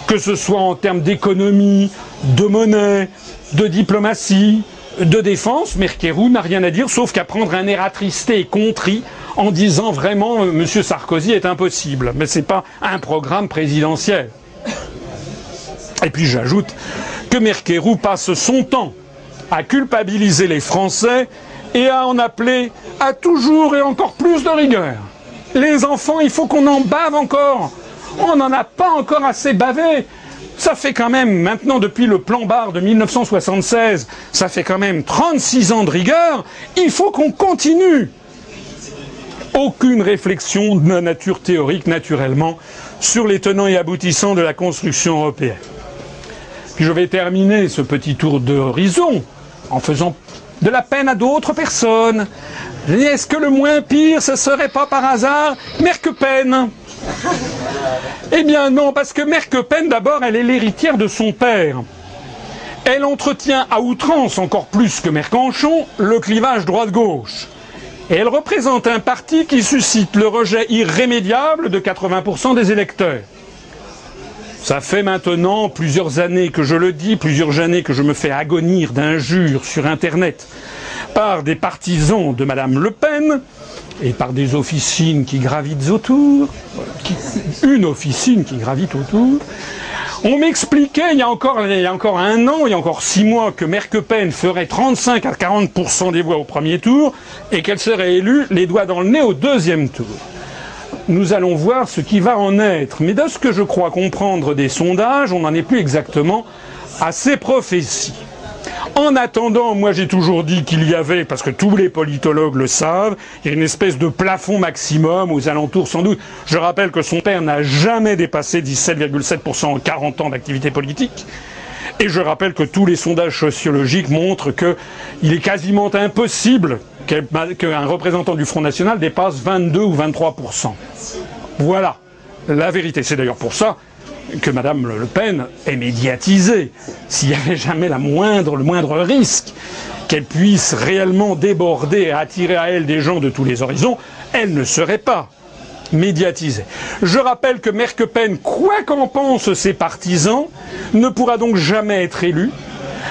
que ce soit en termes d'économie, de monnaie, de diplomatie, de défense, Merkerou n'a rien à dire sauf qu'à prendre un air attristé et contrit en disant vraiment euh, M. Sarkozy est impossible. Mais ce n'est pas un programme présidentiel. Et puis j'ajoute que Merkerou passe son temps à culpabiliser les Français et à en appeler à toujours et encore plus de rigueur. Les enfants, il faut qu'on en bave encore. On n'en a pas encore assez bavé. Ça fait quand même, maintenant depuis le plan Barre de 1976, ça fait quand même 36 ans de rigueur, il faut qu'on continue. Aucune réflexion de nature théorique, naturellement, sur les tenants et aboutissants de la construction européenne. Puis je vais terminer ce petit tour d'horizon en faisant de la peine à d'autres personnes. Est-ce que le moins pire, ce serait pas par hasard? Merkepen eh bien non, parce que Merkepen, d'abord, elle est l'héritière de son père. Elle entretient à outrance, encore plus que Mercanchon, le clivage droite-gauche. Et elle représente un parti qui suscite le rejet irrémédiable de 80% des électeurs. Ça fait maintenant plusieurs années que je le dis, plusieurs années que je me fais agonir d'injures sur Internet par des partisans de Madame Le Pen, et par des officines qui gravitent autour, une officine qui gravite autour. On m'expliquait il y, a encore, un an, il y a encore six mois, que Merkepen ferait 35 à 40% des voix au premier tour et qu'elle serait élue les doigts dans le nez au deuxième tour. Nous allons voir ce qui va en être. Mais de ce que je crois comprendre des sondages, on n'en est plus exactement à ces prophéties. En attendant, moi j'ai toujours dit qu'il y avait, parce que tous les politologues le savent, il y a une espèce de plafond maximum aux alentours sans doute. Je rappelle que son père n'a jamais dépassé 17,7% en 40 ans d'activité politique. Et je rappelle que tous les sondages sociologiques montrent qu'il est quasiment impossible qu'un représentant du Front National dépasse 22 ou 23%. Voilà la vérité. C'est d'ailleurs pour ça que Mme Le Pen est médiatisée. S'il y avait jamais la moindre, le moindre risque qu'elle puisse réellement déborder et attirer à elle des gens de tous les horizons, elle ne serait pas médiatisée. Je rappelle que Merkepen, quoi qu'en pensent ses partisans, ne pourra donc jamais être élu.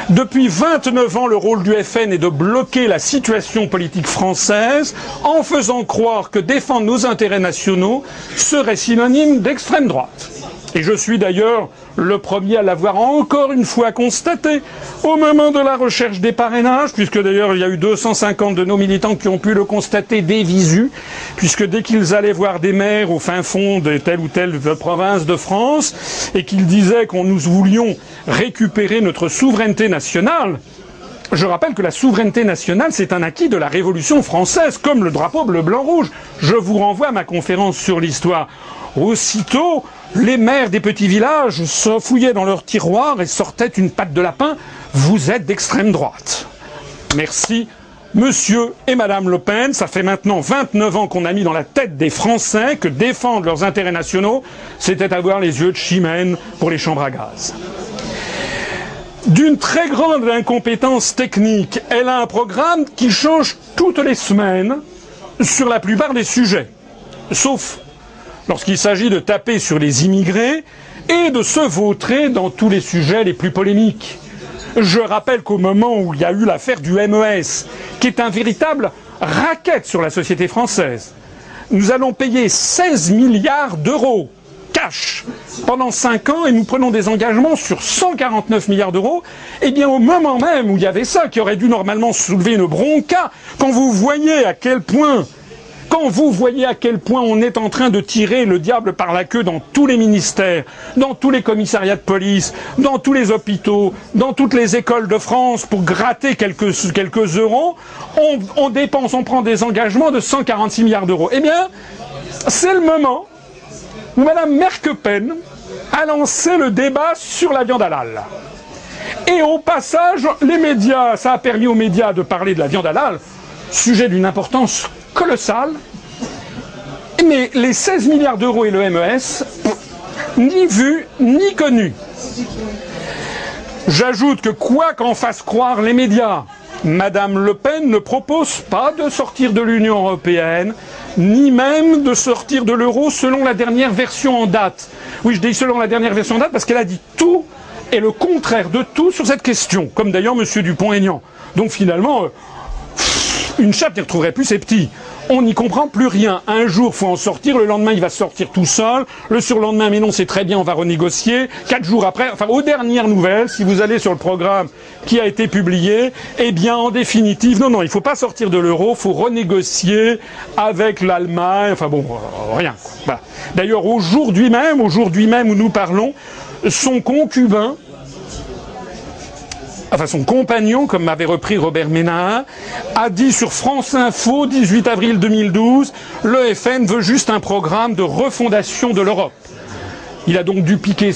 Depuis 29 ans, le rôle du FN est de bloquer la situation politique française en faisant croire que défendre nos intérêts nationaux serait synonyme d'extrême droite. Et je suis d'ailleurs le premier à l'avoir encore une fois constaté au moment de la recherche des parrainages, puisque d'ailleurs il y a eu 250 de nos militants qui ont pu le constater des visus, puisque dès qu'ils allaient voir des maires au fin fond de telle ou telle province de France, et qu'ils disaient qu'on nous voulions récupérer notre souveraineté nationale, je rappelle que la souveraineté nationale, c'est un acquis de la Révolution française, comme le drapeau bleu-blanc-rouge. Je vous renvoie à ma conférence sur l'histoire. Aussitôt, les maires des petits villages se fouillaient dans leurs tiroirs et sortaient une patte de lapin. Vous êtes d'extrême droite. Merci. Monsieur et Madame Le Pen, ça fait maintenant 29 ans qu'on a mis dans la tête des Français que défendre leurs intérêts nationaux, c'était avoir les yeux de chimène pour les chambres à gaz. d'une très grande incompétence technique. Elle a un programme qui change toutes les semaines sur la plupart des sujets, sauf lorsqu'il s'agit de taper sur les immigrés et de se vautrer dans tous les sujets les plus polémiques. Je rappelle qu'au moment où il y a eu l'affaire du MES, qui est un véritable racket sur la société française, nous allons payer 16 milliards d'euros cash pendant 5 ans et nous prenons des engagements sur 149 milliards d'euros, eh bien au moment même où il y avait ça, qui aurait dû normalement soulever une bronca, quand vous voyez à quel point quand vous voyez à quel point on est en train de tirer le diable par la queue dans tous les ministères, dans tous les commissariats de police, dans tous les hôpitaux, dans toutes les écoles de France pour gratter quelques, euros, on, dépense, on prend des engagements de 146 milliards d'euros. Eh bien, c'est le moment où Mme Merkepen a lancé le débat sur la viande halal. Et au passage, les médias, ça a permis aux médias de parler de la viande halal, sujet d'une importance colossale. Mais les 16 milliards d'euros et le MES, ni vu, ni connu. J'ajoute que quoi qu'en fassent croire les médias, Madame Le Pen ne propose pas de sortir de l'Union européenne, ni même de sortir de l'euro selon la dernière version en date. Oui, je dis selon la dernière version en date parce qu'elle a dit tout et le contraire de tout sur cette question, comme d'ailleurs M. Dupont-Aignan. Donc finalement, une chape n'y retrouverait plus ses petits. On n'y comprend plus rien. Un jour, faut en sortir. Le lendemain, il va sortir tout seul. Le surlendemain, mais non, c'est très bien, on va renégocier. Quatre jours après, enfin, aux dernières nouvelles, si vous allez sur le programme qui a été publié, eh bien, en définitive, non, non, il ne faut pas sortir de l'euro. Il faut renégocier avec l'Allemagne. Enfin bon, euh, rien. D'ailleurs, aujourd'hui même, aujourd'hui même où nous parlons, son concubin enfin son compagnon, comme m'avait repris Robert Ménard, a dit sur France Info, 18 avril 2012, le FN veut juste un programme de refondation de l'Europe. Il a donc dû piquer